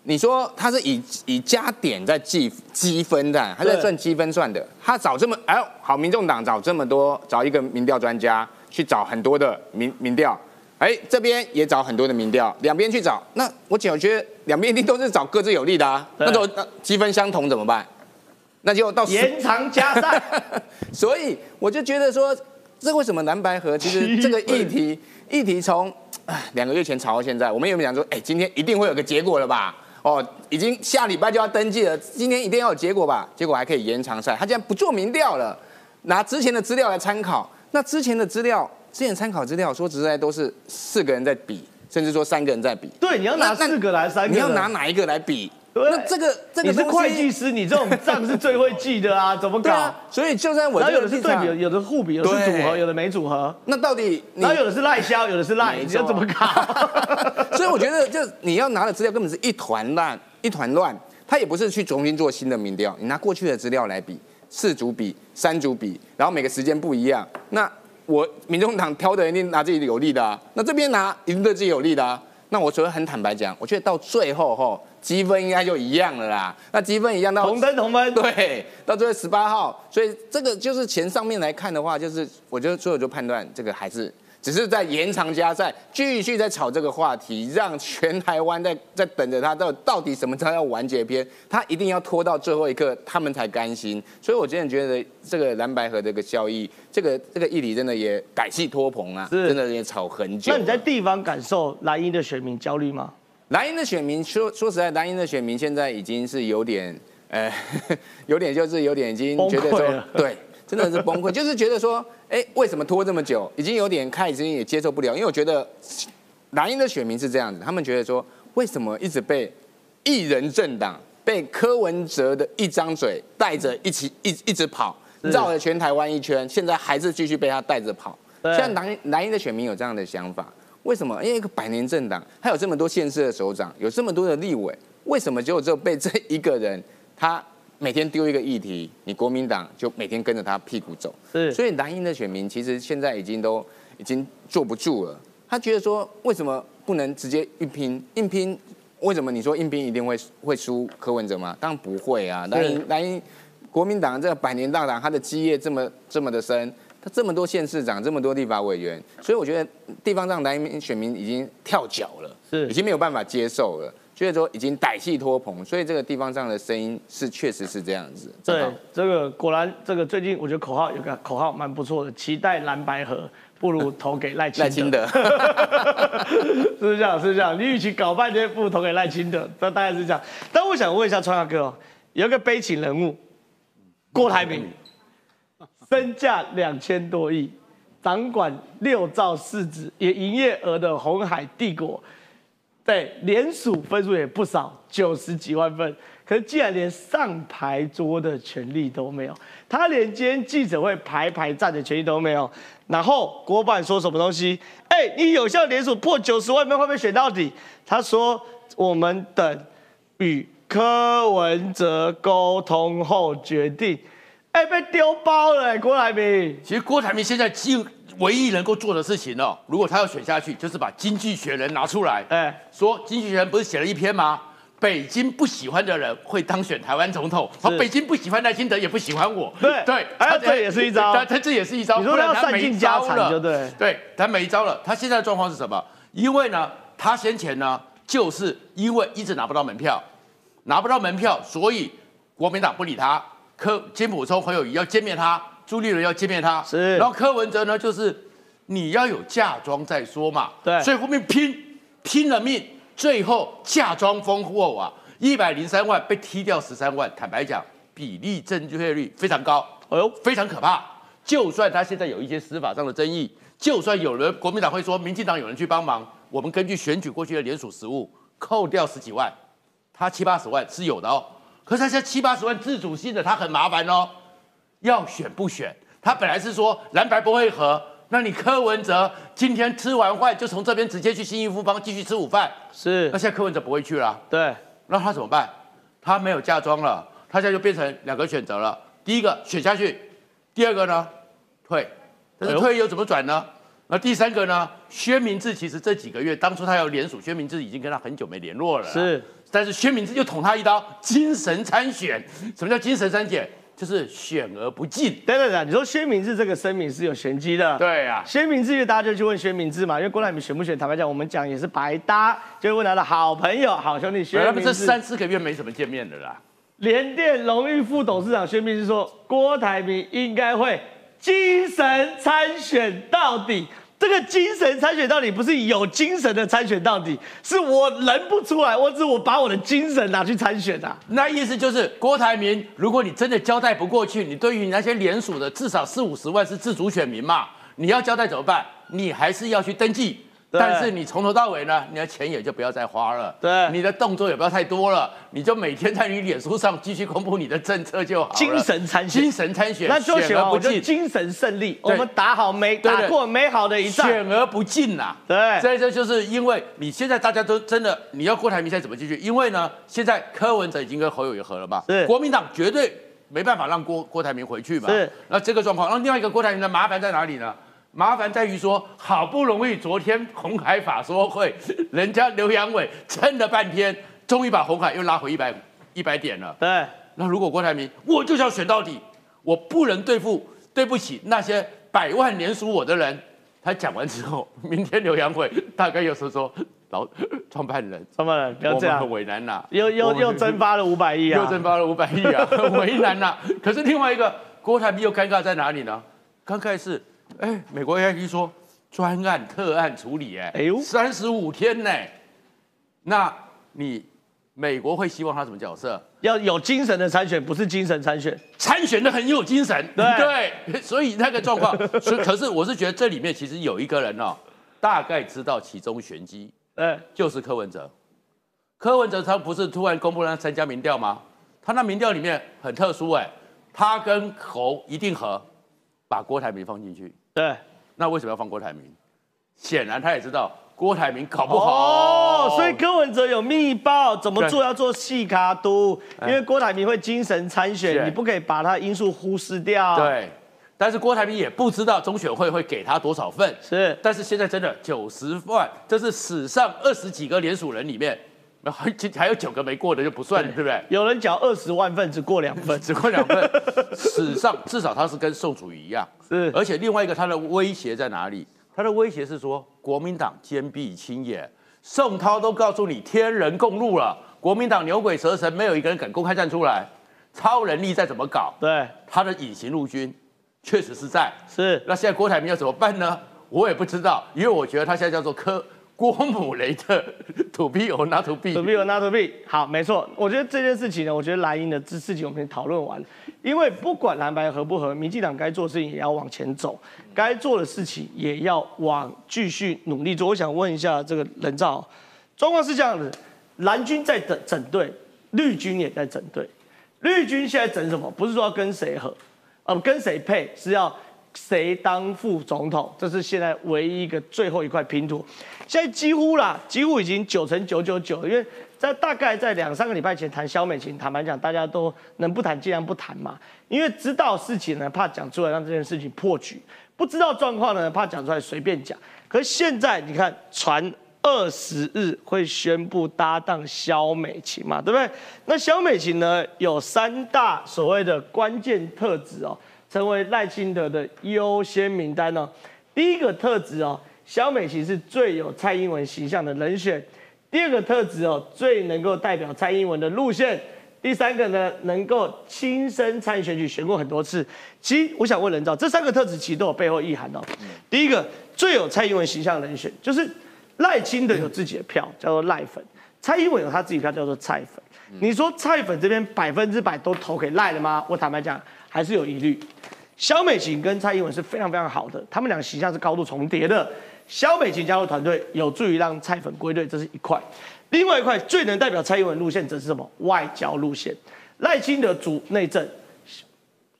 你说他是以以加点在计积分的，他在算积分算的。他找这么哎好，民众党找这么多，找一个民调专家去找很多的民民调，哎这边也找很多的民调，两边去找。那我我觉得两边一定都是找各自有利的啊。那都积分相同怎么办？那就到延长加赛，所以我就觉得说，这为什么蓝白河其实 这个议题议题从两个月前吵到现在，我们有没有讲说，哎，今天一定会有个结果了吧？哦，已经下礼拜就要登记了，今天一定要有结果吧？结果还可以延长赛，他竟然不做民调了，拿之前的资料来参考，那之前的资料，之前参考资料说实在都是四个人在比，甚至说三个人在比。对，你要拿四个来三个，你要拿哪一个来比？那这个这个你是会计师，你这种账是最会记的啊，怎么搞？所以就算我，然后有的是对比，有的互比，有的是组合，有的没组合。那到底，然后有的是赖销，有的是赖，你要怎么搞？所以我觉得，就你要拿的资料根本是一团乱，一团乱。他也不是去重新做新的民调，你拿过去的资料来比，四组比，三组比，然后每个时间不一样。那我民众党挑的一定拿自己有利的啊，那这边拿一定对自己有利的啊。那我所以很坦白讲，我觉得到最后吼。积分应该就一样了啦，那积分一样到同分同分，对，到最后十八号，所以这个就是钱上面来看的话，就是我觉得所有就判断这个还是只是在延长加赛，继续在炒这个话题，让全台湾在在等着他到到底什么时候要完结篇，他一定要拖到最后一刻，他们才甘心。所以我真的觉得这个蓝白河这个交易，这个这个议题真的也改戏拖棚啊，真的也吵很久。那你在地方感受蓝营的选民焦虑吗？蓝营的选民说说实在，蓝营的选民现在已经是有点，呃，有点就是有点已经觉得说，对，真的是崩溃，就是觉得说。哎，为什么拖这么久？已经有点开始也接受不了，因为我觉得蓝营的选民是这样子，他们觉得说，为什么一直被一人政党、被柯文哲的一张嘴带着一起一一直跑，绕了全台湾一圈，现在还是继续被他带着跑。现在蓝蓝营的选民有这样的想法，为什么？因为一个百年政党，他有这么多县市的首长，有这么多的立委，为什么只有只有被这一个人他？每天丢一个议题，你国民党就每天跟着他屁股走。是，所以蓝营的选民其实现在已经都已经坐不住了。他觉得说，为什么不能直接硬拼？硬拼？为什么你说硬拼一定会会输柯文哲吗？当然不会啊。蓝营蓝营国民党这个百年大党，他的基业这么这么的深，他这么多县市长，这么多立法委员，所以我觉得地方上蓝营选民已经跳脚了，是，已经没有办法接受了。觉得说已经歹气拖棚，所以这个地方上的声音是确实是这样子。对，这个果然，这个最近我觉得口号有个口号蛮不错的，期待蓝白河，不如投给赖清德。是不是这样？是不是这样？你与其搞半天，不如投给赖清德。这大概是这样。但我想问一下川大哥哦，有一个悲情人物郭台铭，身价两千多亿，掌管六兆市值，也营业额的红海帝国。对，连署分数也不少，九十几万份。可是，既然连上牌桌的权利都没有，他连今天记者会排排站的权利都没有。然后，国办说什么东西？哎，你有效连署破九十万份会不会选到底？他说，我们等与柯文哲沟通后决定。哎，被丢包了，郭台铭。其实，郭台铭现在就。唯一能够做的事情哦，如果他要选下去，就是把《经济学人》拿出来，哎，说《经济学人》不是写了一篇吗？北京不喜欢的人会当选台湾总统，而北京不喜欢赖清德，也不喜欢我。对对，他这也是一招，他他这也是一招。你说他散尽家对，对他没招了。他现在的状况是什么？因为呢，他先前呢，就是因为一直拿不到门票，拿不到门票，所以国民党不理他。柯金普聪、侯友谊要歼灭他。朱立伦要见面他，是，然后柯文哲呢，就是你要有嫁妆再说嘛，对，所以后面拼拼了命，最后嫁妆丰厚啊，一百零三万被踢掉十三万，坦白讲，比例正确率非常高，哎呦，非常可怕。就算他现在有一些司法上的争议，就算有人国民党会说民进党有人去帮忙，我们根据选举过去的联署实务，扣掉十几万，他七八十万是有的哦，可是他现在七八十万自主性的，他很麻烦哦。要选不选？他本来是说蓝白不会合，那你柯文哲今天吃完饭就从这边直接去新义富邦继续吃午饭，是。那现在柯文哲不会去了，对。那他怎么办？他没有嫁妆了，他现在就变成两个选择了。第一个选下去，第二个呢退。但是退又怎么转呢？那第三个呢？薛明志其实这几个月当初他要联署，薛明志已经跟他很久没联络了，是。但是薛明志又捅他一刀，精神参选。什么叫精神参选？就是选而不进。等等等，你说薛明志这个声明是有玄机的。对啊，薛明志，大家就去问薛明志嘛，因为郭台铭选不选，坦白讲，我们讲也是白搭，就问他的好朋友、好兄弟薛明志。这三四个月没怎么见面的啦。联电荣誉副董事长薛明志说，郭台铭应该会精神参选到底。这个精神参选到底不是有精神的参选到底，是我人不出来，我只我把我的精神拿去参选啊。那意思就是郭台铭，如果你真的交代不过去，你对于那些联署的至少四五十万是自主选民嘛，你要交代怎么办？你还是要去登记。但是你从头到尾呢，你的钱也就不要再花了，对，你的动作也不要太多了，你就每天在你脸书上继续公布你的政策就好。精神参选，精神参选，那就选而不进，精神胜利，我们打好美，打过美好的一仗，选而不进呐。对，所以这就是因为你现在大家都真的，你要郭台铭现在怎么继续？因为呢，现在柯文哲已经跟侯友谊合了吧？是，国民党绝对没办法让郭郭台铭回去嘛。是，那这个状况，那另外一个郭台铭的麻烦在哪里呢？麻烦在于说，好不容易昨天红海法说会，人家刘阳伟撑了半天，终于把红海又拉回一百一百点了。对，那如果郭台铭，我就是要选到底，我不能对付，对不起那些百万年属我的人，他讲完之后，明天刘阳伟大概又是说老创办人，创办人不要这样很为难呐、又又又蒸发了五百亿啊！又蒸发了五百亿啊，很 为难呐、可是另外一个郭台铭又尴尬在哪里呢？尴尬是，哎，美国 AIT 说专案特案处理、哎，哎呦三十五天呢、那你美国会希望他什么角色？要有精神的参选，不是精神参选。参选的很有精神，对对，所以那个状况，所以 可是我是觉得这里面其实有一个人哦，大概知道其中玄机，哎，就是柯文哲。柯文哲他不是突然公布了他参加民调吗？他那民调里面很特殊哎，他跟侯一定和，把郭台铭放进去。对，那为什么要放郭台铭？显然他也知道郭台铭搞不好，哦，所以柯文哲有密报，怎么做要做细卡都，因为郭台铭会精神参是。选，你不可以把他因素忽视掉。，对，但是郭台铭也不知道中选会会给他多少份，是，但是现在真的九十万，这是史上二十几个联署人里面，还还有九个没过的就不算，对不对？有人缴二十万份，只过两份，只过两份，史上 至少他是跟宋楚瑜一样，是，而且另外一个他的威胁在哪里？他的威胁是说国民党坚壁清野，宋涛都告诉你天人共怒了，国民党牛鬼蛇神没有一个人敢公开站出来，超人力再怎么搞，对，他的隐形陆军确实是在。是，那现在郭台铭要怎么办呢？我也不知道，因为我觉得他现在叫做柯郭母雷的 to be or not to be。to be or not to be。好，没错，我觉得这件事情呢，我觉得蓝营的这事情我们已经讨论完了，因为不管蓝白合不合，民进党该做的事情也要往前走，该做的事情也要往继续努力做。我想问一下这个人造，状况是这样的，蓝军在整整队，绿军也在整队，绿军现在整什么？不是说要跟谁合，呃，跟谁配，是要谁当副总统，这是现在唯一一个最后一块拼图。现在几乎啦，几乎已经九成九九九，因为在大概在两三个礼拜前谈萧美琴，坦白讲，大家都能不谈尽量不谈嘛，因为知道事情呢，怕讲出来让这件事情破局；不知道状况呢，怕讲出来随便讲。可是现在你看传。二十日会宣布搭档萧美琴嘛，对不对？那萧美琴呢，有三大所谓的关键特质哦，成为赖清德的优先名单哦。第一个特质哦，萧美琴是最有蔡英文形象的人选；第二个特质哦，最能够代表蔡英文的路线；第三个呢，能够亲身参与选举，选过很多次。其实我想问人造，这三个特质其实都有背后意涵哦。第一个，最有蔡英文形象的人选，就是赖清德有自己的票，叫做赖粉；蔡英文有他自己票，叫做蔡粉。你说蔡粉这边百分之百都投给赖了吗？我坦白讲，还是有疑虑。萧美琴跟蔡英文是非常非常好的，他们俩形象是高度重叠的。萧美琴加入团队，有助于让蔡粉归队，这是一块。另外一块最能代表蔡英文路线，则是什么？外交路线。赖清德主内政，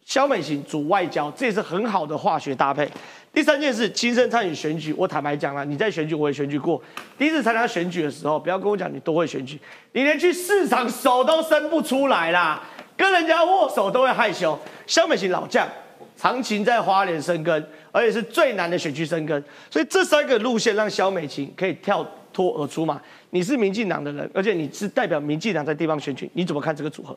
萧美琴主外交，这也是很好的化学搭配。第三件事，亲身参与选举，我坦白讲了，你在选举我也选举过。第一次参加选举的时候，不要跟我讲你都会选举，你连去市场手都伸不出来啦，跟人家握手都会害羞。萧美琴老将，长期在花莲生根，而且是最难的选区生根，所以这三个路线让萧美琴可以跳脱而出嘛。你是民进党的人，而且你是代表民进党在地方选举，你怎么看这个组合？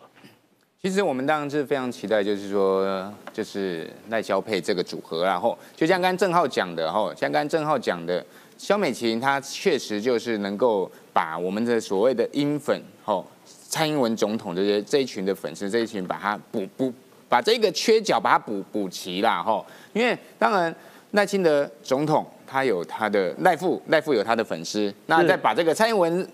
其实我们当然是非常期待，就是说，就是赖萧配这个组合，然后就像刚正浩讲的，哈，像刚正浩讲的，萧美琴她确实就是能够把我们的所谓的英粉，吼，蔡英文总统这些这一群的粉丝这一群，把它补补，把这个缺角把它补补齐啦，哈，因为当然赖清德总统他有他的赖父，赖父有他的粉丝，那再把这个蔡英文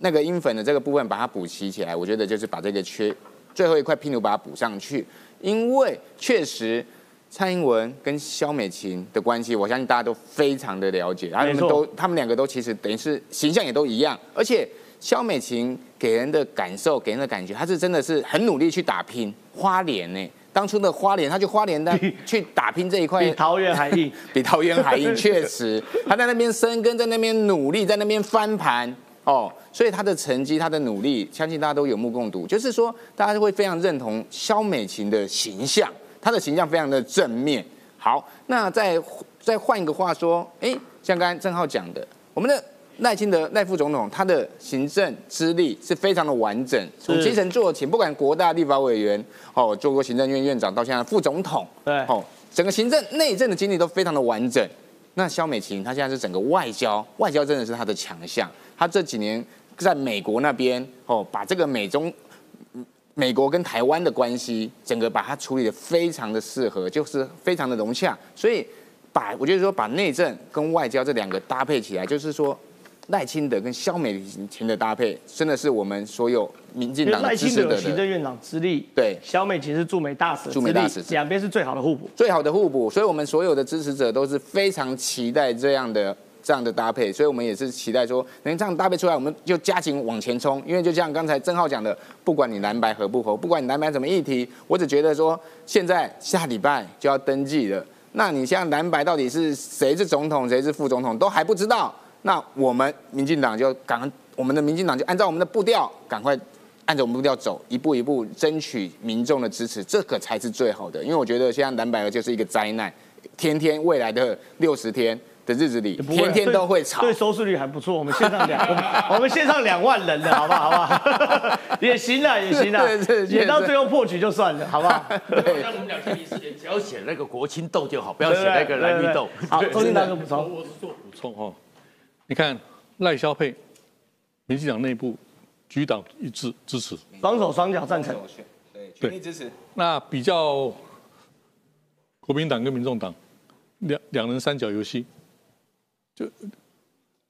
那个英粉的这个部分把它补齐起来，我觉得就是把这个缺。最后一块拼图把它补上去，因为确实蔡英文跟萧美琴的关系，我相信大家都非常的了解，他们都他们两个都其实等于是形象也都一样，而且萧美琴给人的感受、给人的感觉，他是真的是很努力去打拼花莲呢。当初的花莲，他就花莲的去打拼这一块，比桃园还硬，比桃园还硬，确实，他在那边生根，在那边努力，在那边翻盘。哦，所以他的成绩，他的努力，相信大家都有目共睹。就是说，大家会非常认同肖美琴的形象，她的形象非常的正面。好，那再再换一个话说，哎，像刚才郑浩讲的，我们的赖清德赖副总统，他的行政资历是非常的完整，从基层做起，不管国大立法委员，哦，做过行政院院长，到现在副总统，对，哦，整个行政内政的经历都非常的完整。那肖美琴她现在是整个外交，外交真的是她的强项。她这几年在美国那边哦，把这个美中美国跟台湾的关系，整个把它处理的非常的适合，就是非常的融洽。所以把我觉得说把内政跟外交这两个搭配起来，就是说赖清德跟肖美琴的搭配，真的是我们所有民进党赖支持的清德有行政院长之力，对，萧美琴是驻美大使，驻美大使两边是最好的互补，最好的互补。所以我们所有的支持者都是非常期待这样的。这样的搭配，所以我们也是期待说，能这样搭配出来，我们就加紧往前冲。因为就像刚才郑浩讲的，不管你蓝白合不合，不管你蓝白什么议题，我只觉得说，现在下礼拜就要登记了。那你像蓝白到底是谁是总统，谁是副总统，都还不知道。那我们民进党就赶，我们的民进党就按照我们的步调，赶快按照我们步调走，一步一步争取民众的支持，这个才是最好的。因为我觉得现在蓝白就是一个灾难，天天未来的六十天。的日子里，天天都会吵，对收视率还不错。我们线上两，我们我们线上两万人了，好不好？好不好？也行了，也行了，也到最后破局就算了，好不好？对，像我们两天一时间，只要写那个国青豆就好，不要写那个蓝绿豆。好，周进大哥补充，我是做补充哦。你看赖萧佩，民进党内部局党一致支持，双手双脚赞成，对，全力支持。那比较国民党跟民众党两两人三角游戏。就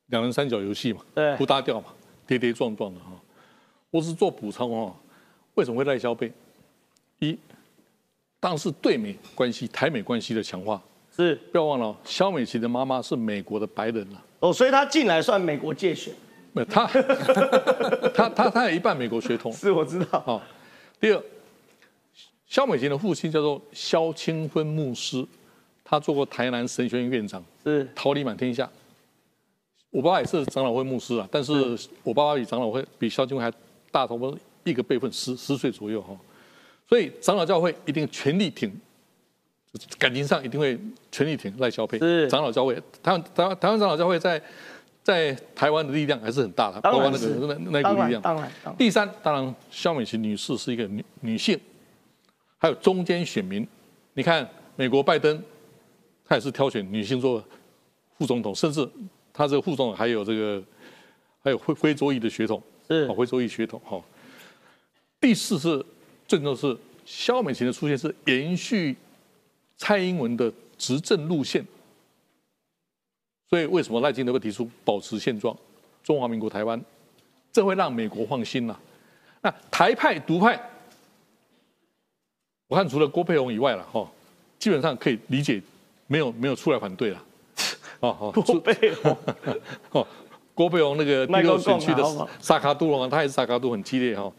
两人三角游戏嘛，对，不搭调嘛，跌跌撞撞的哈。我是做补充哦，为什么会赖萧佩？一，当时对美关系、台美关系的强化。是，不要忘了，肖美琴的妈妈是美国的白人了。哦，所以他进来算美国借选。没有，他，他他他有一半美国血统。是，我知道。好，第二，肖美琴的父亲叫做肖清芬牧师。他做过台南神学院院长，是桃李满天下。我爸爸也是长老会牧师啊，但是我爸爸比长老会比肖清芬还大，差不多一个辈分，十十岁左右哈。所以长老教会一定全力挺，感情上一定会全力挺赖萧佩。是长老教会，台湾台湾台湾长老教会在在台湾的力量还是很大的，包括那个那那股力量。当然，第三，当然萧美琴女士是一个女女性，还有中间选民，你看美国拜登。他也是挑选女性做副总统，甚至他这个副总统还有这个还有非非洲裔的血统，是非洲裔血统哈。第四是最重要是萧美琴的出现是延续蔡英文的执政路线，所以为什么赖清德会提出保持现状，中华民国台湾，这会让美国放心呐。那台派独派，我看除了郭佩荣以外了哈，基本上可以理解。没有没有出来反对了，哦 哦，郭佩荣，哦，郭佩荣那个第六选区的萨卡杜龙，他也是萨卡杜很激烈哈，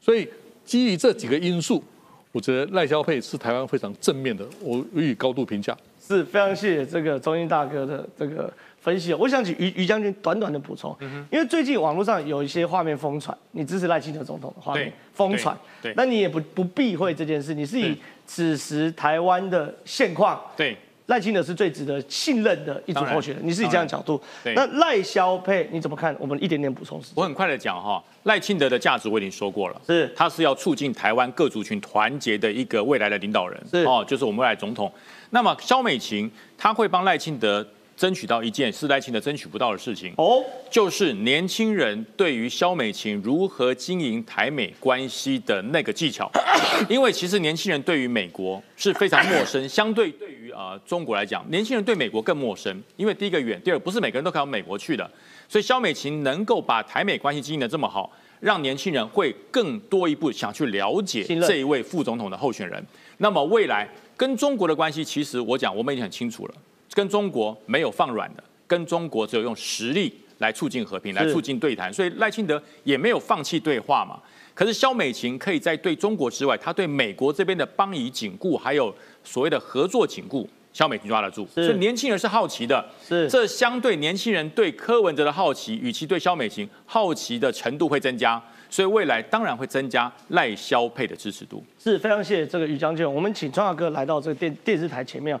所以基于这几个因素，我觉得赖萧佩是台湾非常正面的，我予以高度评价。是非常谢谢这个中英大哥的这个分析。我想起于于将军短短的补充，因为最近网络上有一些画面疯传，你支持赖清德总统的画面疯传，那你也不不避讳这件事，你是以此时台湾的现况，对。赖清德是最值得信任的一组候选人，你是以这样角度。那赖萧佩你怎么看？我们一点点补充。我很快的讲哈，赖清德的价值我已经说过了，是他是要促进台湾各族群团结的一个未来的领导人，是哦，就是我们未来总统。那么肖美琴她会帮赖清德。争取到一件是赖清德争取不到的事情哦，就是年轻人对于肖美琴如何经营台美关系的那个技巧，因为其实年轻人对于美国是非常陌生，相对对于呃中国来讲，年轻人对美国更陌生，因为第一个远，第二不是每个人都可以到美国去的，所以肖美琴能够把台美关系经营的这么好，让年轻人会更多一步想去了解这一位副总统的候选人。那么未来跟中国的关系，其实我讲我们已经很清楚了。跟中国没有放软的，跟中国只有用实力来促进和平，来促进对谈，所以赖清德也没有放弃对话嘛。可是肖美琴可以在对中国之外，他对美国这边的邦谊紧固，还有所谓的合作紧固，肖美琴抓得住。所以年轻人是好奇的，是这相对年轻人对柯文哲的好奇，与其对肖美琴好奇的程度会增加，所以未来当然会增加赖肖配的支持度。是非常谢谢这个于将军，我们请庄大哥来到这个电电视台前面。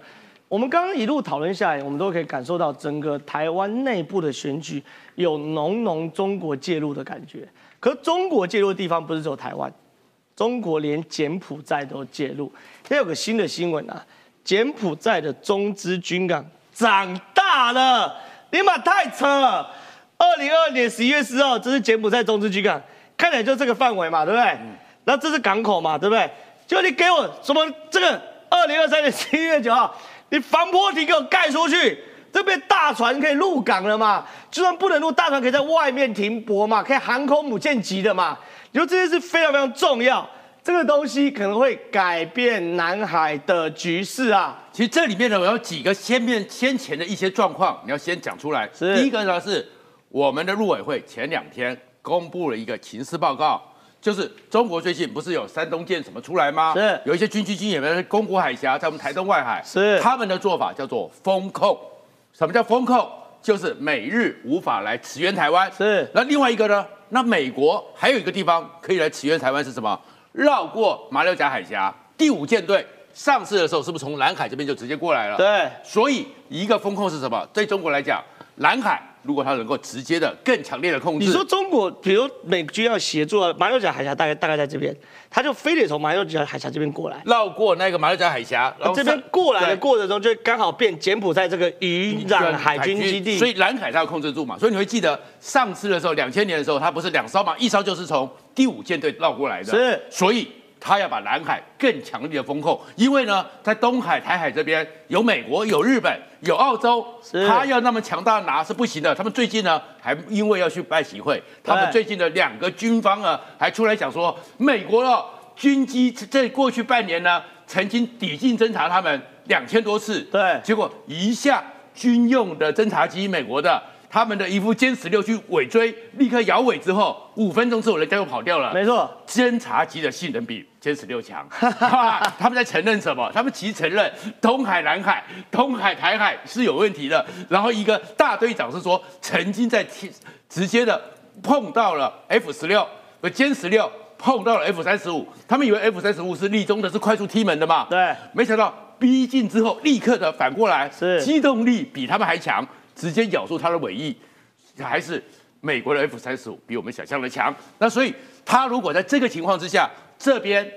我们刚刚一路讨论下来，我们都可以感受到整个台湾内部的选举有浓浓中国介入的感觉。可中国介入的地方不是只有台湾，中国连柬埔寨都介入。现在有个新的新闻啊，柬埔寨的中资军港长大了，你妈太扯了。二零二二年十一月四号，这是柬埔寨中资军港，看起来就这个范围嘛，对不对？那这是港口嘛，对不对？就你给我什么这个二零二三年十一月九号，你防波堤给我盖出去，这边大船可以入港了嘛？就算不能入，大船可以在外面停泊嘛，可以航空母舰级的嘛？你说这件事非常非常重要，这个东西可能会改变南海的局势啊。其实这里面呢，我有几个先面先前的一些状况，你要先讲出来。是第一个呢，是我们的陆委会前两天公布了一个情势报告，就是中国最近不是有山东舰什么出来吗？是有一些军机军演在宫古海峡，在我们台东外海，是他们的做法叫做风控。什么叫风控？就是美日无法来驰援台湾。是那另外一个呢？那美国还有一个地方可以来驰援台湾是什么？绕过马六甲海峡，第五舰队上市的时候是不是从南海这边就直接过来了？对，所以一个风控是什么？对中国来讲，南海如果他能够直接的、更强烈的控制，你说中国，比如美军要协助啊马六甲海峡，大概大概在这边，他就非得从马六甲海峡这边过来。绕过那个马六甲海峡，然后这边过来的过程中，就刚好变柬埔寨这个渔壤海军基地，所以南海他要控制住嘛。所以你会记得上次的时候，两千年的时候，他不是两艘嘛，一艘就是从第五舰队绕过来的，是，所以。它要把南海更强力的封控，因为呢，在东海、台海这边有美国、有日本、有澳洲，他要那么强大拿是不行的。他们最近呢，还因为要去拜习会，他们最近的两个军方呢，还出来讲说，美国的军机在过去半年呢，曾经抵近侦察他们两千多次，对，结果一下军用的侦察机，美国的他们的一副歼十六去尾追，立刻摇尾之后，五分钟之后人家又跑掉了。没错，侦察机的性能比歼十六强。他们在承认什么？他们其实承认东海、南海、东海、台海是有问题的。然后一个大队长是说，曾经在天直接的碰到了 F 十六，和歼十六碰到了 F 三十五，他们以为 F 三十五是立中的，是快速踢门的嘛？对，没想到逼近之后，立刻的反过来，是机动力比他们还强，直接咬住它的尾翼，还是美国的 F 三十五比我们想象的强。那所以他如果在这个情况之下，这边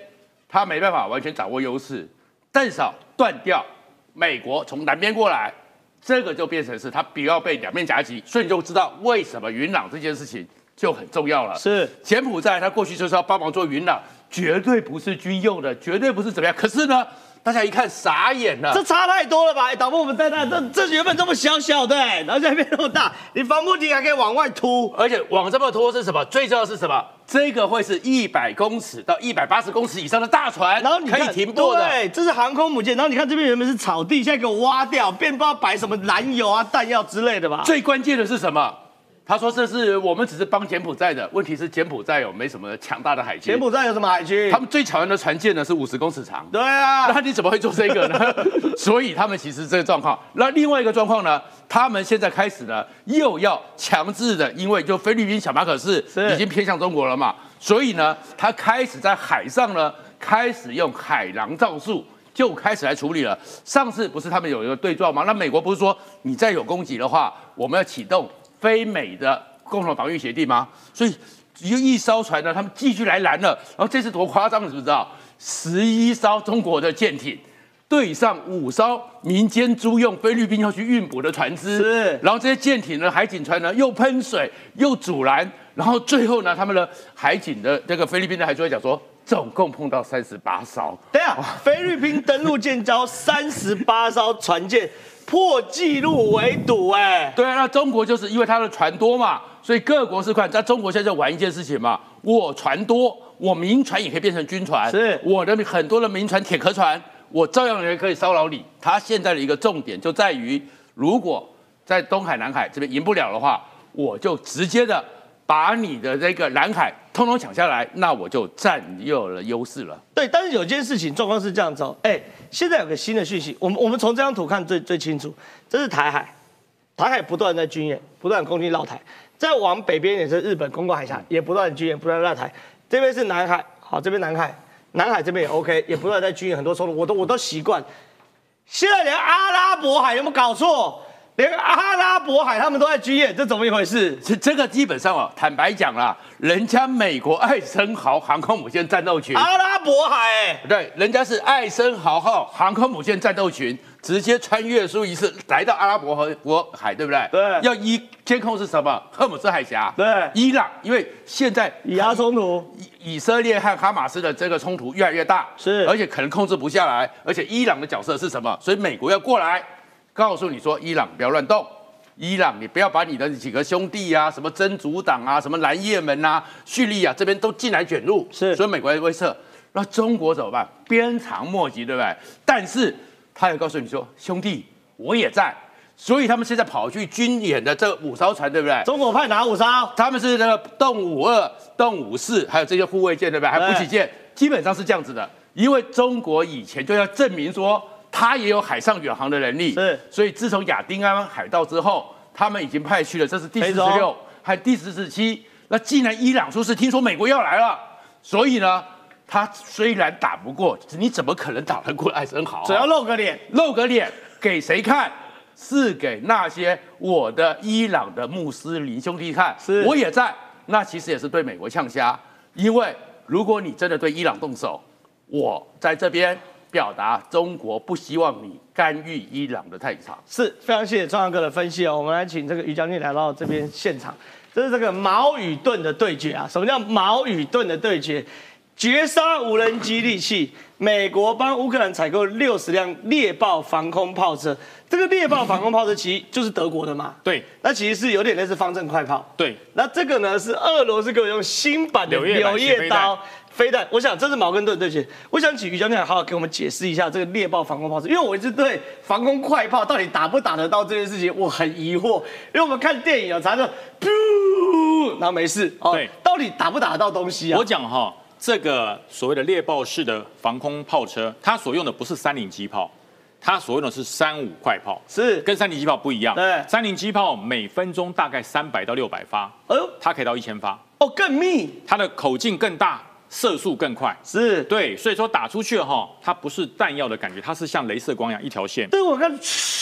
他没办法完全掌握优势，至少断掉美国从南边过来，这个就变成是他不要被两面夹击，所以你就知道为什么云朗这件事情就很重要了。是柬埔寨，他过去就是要帮忙做云朗，绝对不是军用的，绝对不是怎么样。可是呢，大家一看傻眼了，这差太多了吧？哎，导播我们在那，这这原本这么小小的、哎然后现在变那么大，你防波堤还可以往外凸，而且往这么凸是什么？最重要是什么？这个会是一百公尺到一百八十公尺以上的大船，然后你可以停泊的。对，这是航空母舰。然后你看这边原本是草地，现在给我挖掉，变不知道摆什么燃油啊、弹药之类的吧？最关键的是什么？他说这是我们只是帮柬埔寨的，问题是柬埔寨有没什么强大的海军？柬埔寨有什么海军？他们最强的船舰呢是五十公尺长。对啊，那你怎么会做这个呢？所以他们其实这个状况。那另外一个状况呢，他们现在开始呢又要强制的，因为就菲律宾小马可是已经偏向中国了嘛，所以呢，他开始在海上呢开始用海狼造术。就开始来处理了。上次不是他们有一个对撞吗？那美国不是说你再有攻击的话，我们要启动非美的共同防御协定吗？所以有一艘船呢，他们继续来拦了。然后这次多夸张，你知不知道？十一艘中国的舰艇对上五艘民间租用菲律宾要去运补的船只，是。然后这些舰艇呢，海警船呢又喷水又阻拦，然后最后呢，他们的海警的这个菲律宾的海军会讲说。总共碰到三十八艘。对啊，菲律宾登陆舰交三十八艘船舰，破纪录围堵哎。对啊，那中国就是因为它的船多嘛，所以各国是看。在中国现在在玩一件事情嘛，我船多，我民船也可以变成军船，是我的很多的民船、铁壳船，我照样也可以骚扰你。它现在的一个重点就在于，如果在东海、南海这边赢不了的话，我就直接的把你的这个南海通通抢下来，那我就占有了优势了。对，但是有件事情状况是这样子哦，哎，现在有个新的讯息，我们我们从这张图看最最清楚，这是台海，台海不断在军演，不断攻击绕台，再往北边也是日本公共海峡，也不断军演，不断绕台，这边是南海，好，这边南海，南海这边也 OK，也不断在军演很多冲突，我都我都习惯。现在连阿拉伯海有没有搞错？连阿拉伯海他们都在军演，这怎么一回事？这这个基本上啊，坦白讲啦，人家美国爱森豪航空母舰战斗群，阿拉伯海、欸，对，人家是爱森豪号航空母舰战斗群，直接穿越苏伊士来到阿拉伯和国海，对不对？对要依监控是什么？赫姆斯海峡。对伊朗，因为现在以阿冲突，以以色列和哈马斯的这个冲突越来越大，是而且可能控制不下来，而且伊朗的角色是什么？所以美国要过来告诉你说，伊朗不要乱动。伊朗，你不要把你的几个兄弟啊，什么真主党啊，什么蓝叶门啊、叙利亚这边都进来卷入，是所以美国要威慑。那中国怎么办？鞭长莫及，对不对？但是他也告诉你说，兄弟，我也在。所以他们现在跑去军演的这五艘船，对不对？中国派哪五艘？他们是那个动五二、动五四，还有这些护卫舰，对不对？还有补给舰，基本上是这样子的。因为中国以前就要证明说，它也有海上远航的能力，是。所以自从亚丁安海盗之后，他们已经派去了，这是第四十六，还有第四十七。那既然伊朗说是听说美国要来了，所以呢，他虽然打不过，你怎么可能打得过艾森豪啊、只要露个脸，露个脸给谁看？是给那些我的伊朗的穆斯林兄弟看，是我也在。那其实也是对美国呛虾，因为如果你真的对伊朗动手，我在这边表达中国不希望你干预伊朗的太场。是非常谢谢庄阳哥的分析哦。我们来请这个于将军来到这边现场，这是这个矛与盾的对决啊。什么叫矛与盾的对决？绝杀无人机利器，美国帮乌克兰采购六十辆猎豹防空炮车，这个猎豹防空炮车其实就是德国的嘛。对那其实是有点类似方阵快炮。对，那这个呢是俄罗斯给我用新版的柳叶刀飞弹，我想这是矛跟盾对决。我想请于将军好好给我们解释一下这个猎豹防空炮车，因为我一直对防空快炮到底打不打得到这件事情我很疑惑，因为我们看电影啊，常常噗，然后没事哦，对，到底打不打得到东西啊？我讲哈，这个所谓的猎豹式的防空炮车，它所用的不是三零机炮，它所用的是三五快炮，是跟三零机炮不一样。对三零机炮每分钟大概三百到六百发，哎呦，它可以到一千发，哦更密，它的口径更大，射速更快。是对，所以说打出去哈，它不是弹药的感觉，它是像镭射光一样一条线。对我看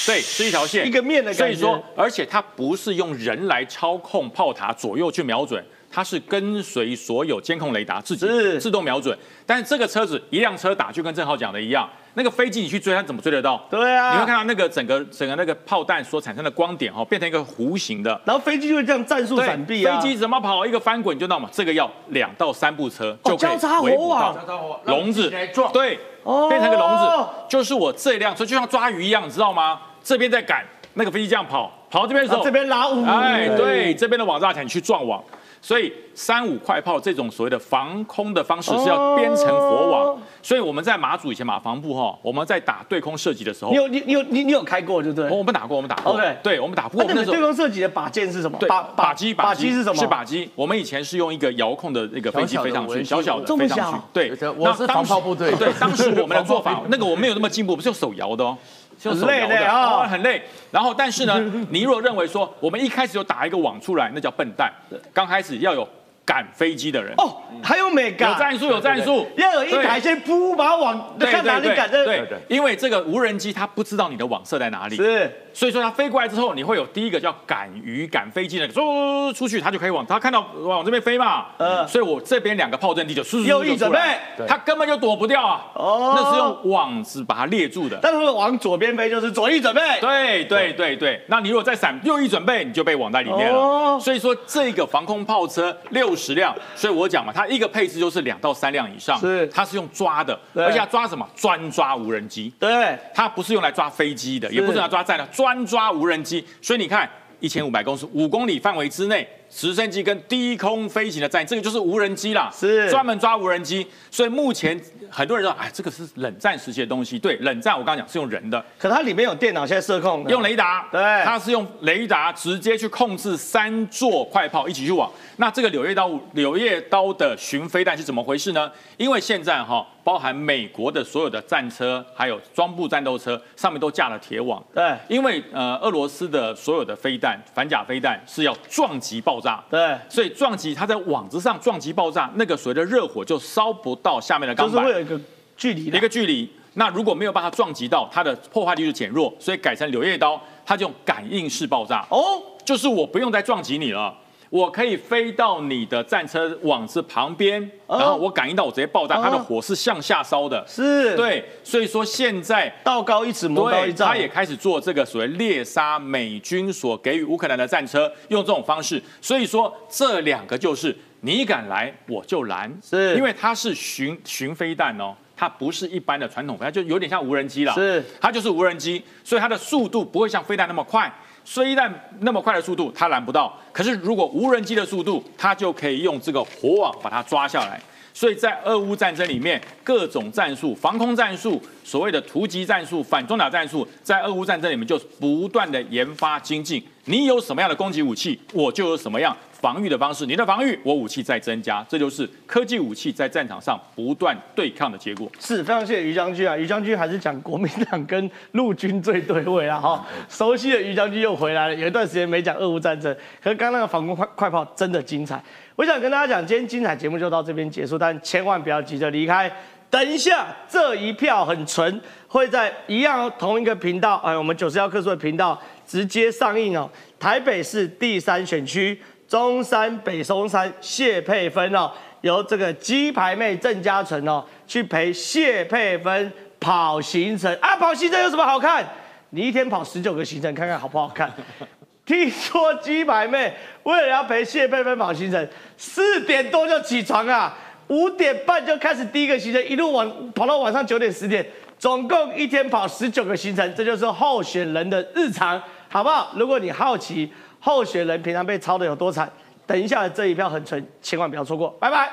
对，是一条线，一个面的感觉所以说，而且它不是用人来操控炮塔左右去瞄准，它是跟随所有监控雷达自己自动瞄准。但是这个车子一辆车打，就跟郑浩讲的一样，那个飞机你去追它怎么追得到？对啊你会看到那个整个整个那个炮弹所产生的光点哦，变成一个弧形的。然后飞机就会这样战术闪避啊，飞机怎么跑一个翻滚就知道嘛？这个要两到三部车哦就可以交叉火围捕网到笼子来撞，对，哦变成一个笼子，就是我这辆车就像抓鱼一样，你知道吗？这边在赶，那个飞机这样跑，跑到这边的时候，啊这边拉五哎，对，这边的网炸起来，你去撞网。所以三五快炮这种所谓的防空的方式是要编成火网，哦所以我们在马祖以前马防部哈，我们在打对空射击的时候你，有你你有你你有开过对不对？我们打过，我们打过 OK 对，我们打过。那你们我们那时候对空射击的靶箭是什么？对，靶靶机，靶机是什么？是靶机。我们以前是用一个遥控的那个飞机飞上去，小小的飞上去。对，我是那当时防炮部队对，当时我们的 做法，那个我们没有那么进步，不是用手摇的哦。是用手摇很累啊哦，很累。然后，但是呢，你如果认为说我们一开始就打一个网出来，那叫笨蛋。刚开始要有赶飞机的人，哦，还有美感，有战术，有战术，要有一台先扑，把它往对看哪里赶这。对对，因为这个无人机它不知道你的网设在哪里，是，所以说它飞过来之后，你会有第一个叫赶鱼赶飞机的，嗖出去它就可以往它看到往这边飞嘛，嗯所以我这边两个炮阵地就嗖嗖右翼就准备它根本就躲不掉啊，哦那是用网子把它列住的。但是往左边飞就是左翼准备。对对对对，那你如果再闪右翼准备，你就被网在里面了。哦所以说这个防空炮车六十辆，所以我讲嘛，它一个配置就是两到三辆以上，是它是用抓的，对而且它抓什么？专抓无人机。对，它不是用来抓飞机的，也不是用来抓战的，专抓无人机。所以你看，一千五百公尺，五公里范围之内，直升机跟低空飞行的战，这个就是无人机啦，是专门抓无人机。所以目前很多人说，哎，这个是冷战时期的东西。对，冷战我刚刚讲是用人的，可它里面有电脑，现在射控用雷达，对它是用雷达直接去控制三座快炮一起去往。那这个柳叶刀柳叶刀的巡飞弹是怎么回事呢？因为现在哈，包含美国的所有的战车，还有装步战斗车上面都架了铁网。对因为呃，俄罗斯的所有的飞弹反甲飞弹是要撞击爆炸，对，所以撞击它在网子上撞击爆炸，那个所谓的热火就烧不到下面的钢板就是会。有一个距离。一个距离。那如果没有把它撞击到，它的破坏力就减弱，所以改成柳叶刀，它就用感应式爆炸。哦，就是我不用再撞击你了。我可以飞到你的战车网子旁边，然后我感应到我直接爆炸，它的火是向下烧的，是。对，所以说现在道高一尺，魔高一丈，他也开始做这个所谓猎杀美军所给予乌克兰的战车，用这种方式，所以说这两个就是你敢来我就拦，是。因为它是巡巡飞弹哦，它不是一般的传统飞弹，就有点像无人机了，是。它就是无人机，所以它的速度不会像飞弹那么快。虽然那么快的速度它拦不到，可是如果无人机的速度，它就可以用这个火网把它抓下来。所以在俄乌战争里面，各种战术、防空战术、所谓的突击战术、反装甲战术，在俄乌战争里面就不断的研发精进。你有什么样的攻击武器，我就有什么样。防御的方式，你的防御，我武器在增加，这就是科技武器在战场上不断对抗的结果。是非常谢谢于将军啊，于将军还是讲国民党跟陆军最对位啊，哈，熟悉的于将军又回来了。有一段时间没讲俄乌战争，可是刚那个防空快快炮真的精彩。我想跟大家讲，今天精彩节目就到这边结束，但千万不要急着离开，等一下这一票很纯，会在一样同一个频道，哎，我们九十幺克数的频道直接上映哦。台北市第三选区。中山北松山谢佩芬哦，由这个鸡排妹郑嘉纯哦去陪谢佩芬跑行程啊，跑行程有什么好看？你一天跑十九个行程，看看好不好看？听说鸡排妹为了要陪谢佩芬跑行程，四点多就起床啊，五点半就开始第一个行程，一路往跑到晚上九点十点，总共一天跑十九个行程，这就是候选人的日常，好不好？如果你好奇。候选人平常被抄的有多惨？等一下这一票很纯，千万不要错过，拜拜。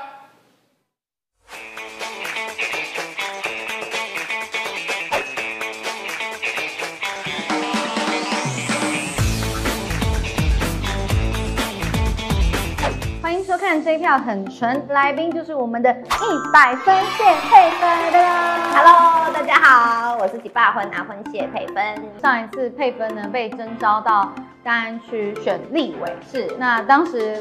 欢迎收看这一票很纯，来宾就是我们的一百分谢佩芬的啦。Hello，大家好，我是几百分拿分谢佩芬。上一次佩芬呢被征召到。大安区选立委是，那当时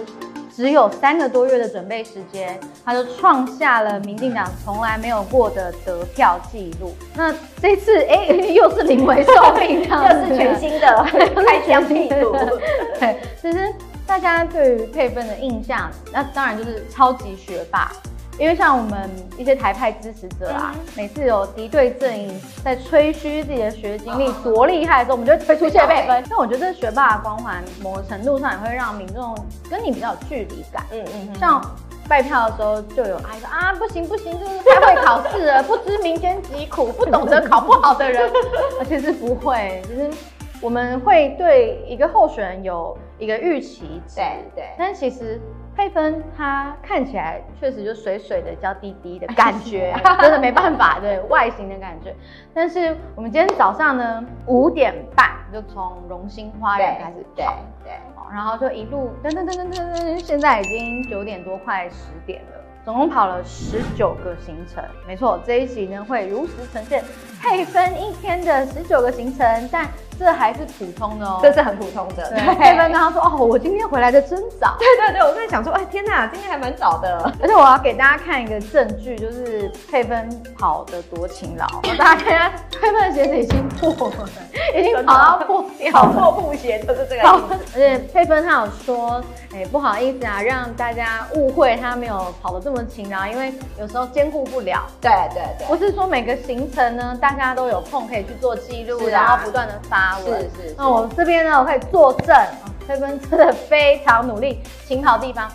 只有三个多月的准备时间，他就创下了民进党从来没有过的得票记录。那这次哎，又是临危受命，又是全新的 开疆辟土。对，其实大家对于佩芬的印象，那当然就是超级学霸。因为像我们一些台派支持者啊，每次有敌对阵营在吹嘘自己的学经历多厉害的时候，我们就会推出谢佩芬。那我觉得学霸的光环，某个程度上也会让民众跟你比较有距离感。嗯嗯。像拜票的时候，就有阿姨说啊，不行不行，就是太会考试了，不知民间疾苦，不懂得考不好的人。而且是不会，就是我们会对一个候选人有一个预期值。对对。但其实。佩芬她看起来确实就水水的、娇滴滴的感觉，真的没办法，对外形的感觉。但是我们今天早上呢，五点半就从荣兴花园开始跑，对，然后就一路噔噔噔噔噔噔，现在已经九点多，快十点了。总共跑了十九个行程，没错，这一集呢会如实呈现配分一天的十九个行程，但这还是普通的哦，这是很普通的。配分刚刚说哦，我今天回来的真早。对对对，我在想说，哎天哪，今天还蛮早的。而且我要给大家看一个证据，就是佩芬跑得多勤劳。大家看一下，佩芬的鞋子已经破了，已经跑到破掉，破布鞋就是这个样子。而且佩芬他有说，哎，不好意思啊，让大家误会他没有跑得这么。勤劳，因为有时候兼顾不了。对对对，不是说每个行程呢，大家都有空可以去做记录，然后不断的发文。是是。那我这边呢，我可以作证，佩芬真的非常努力，勤跑地方。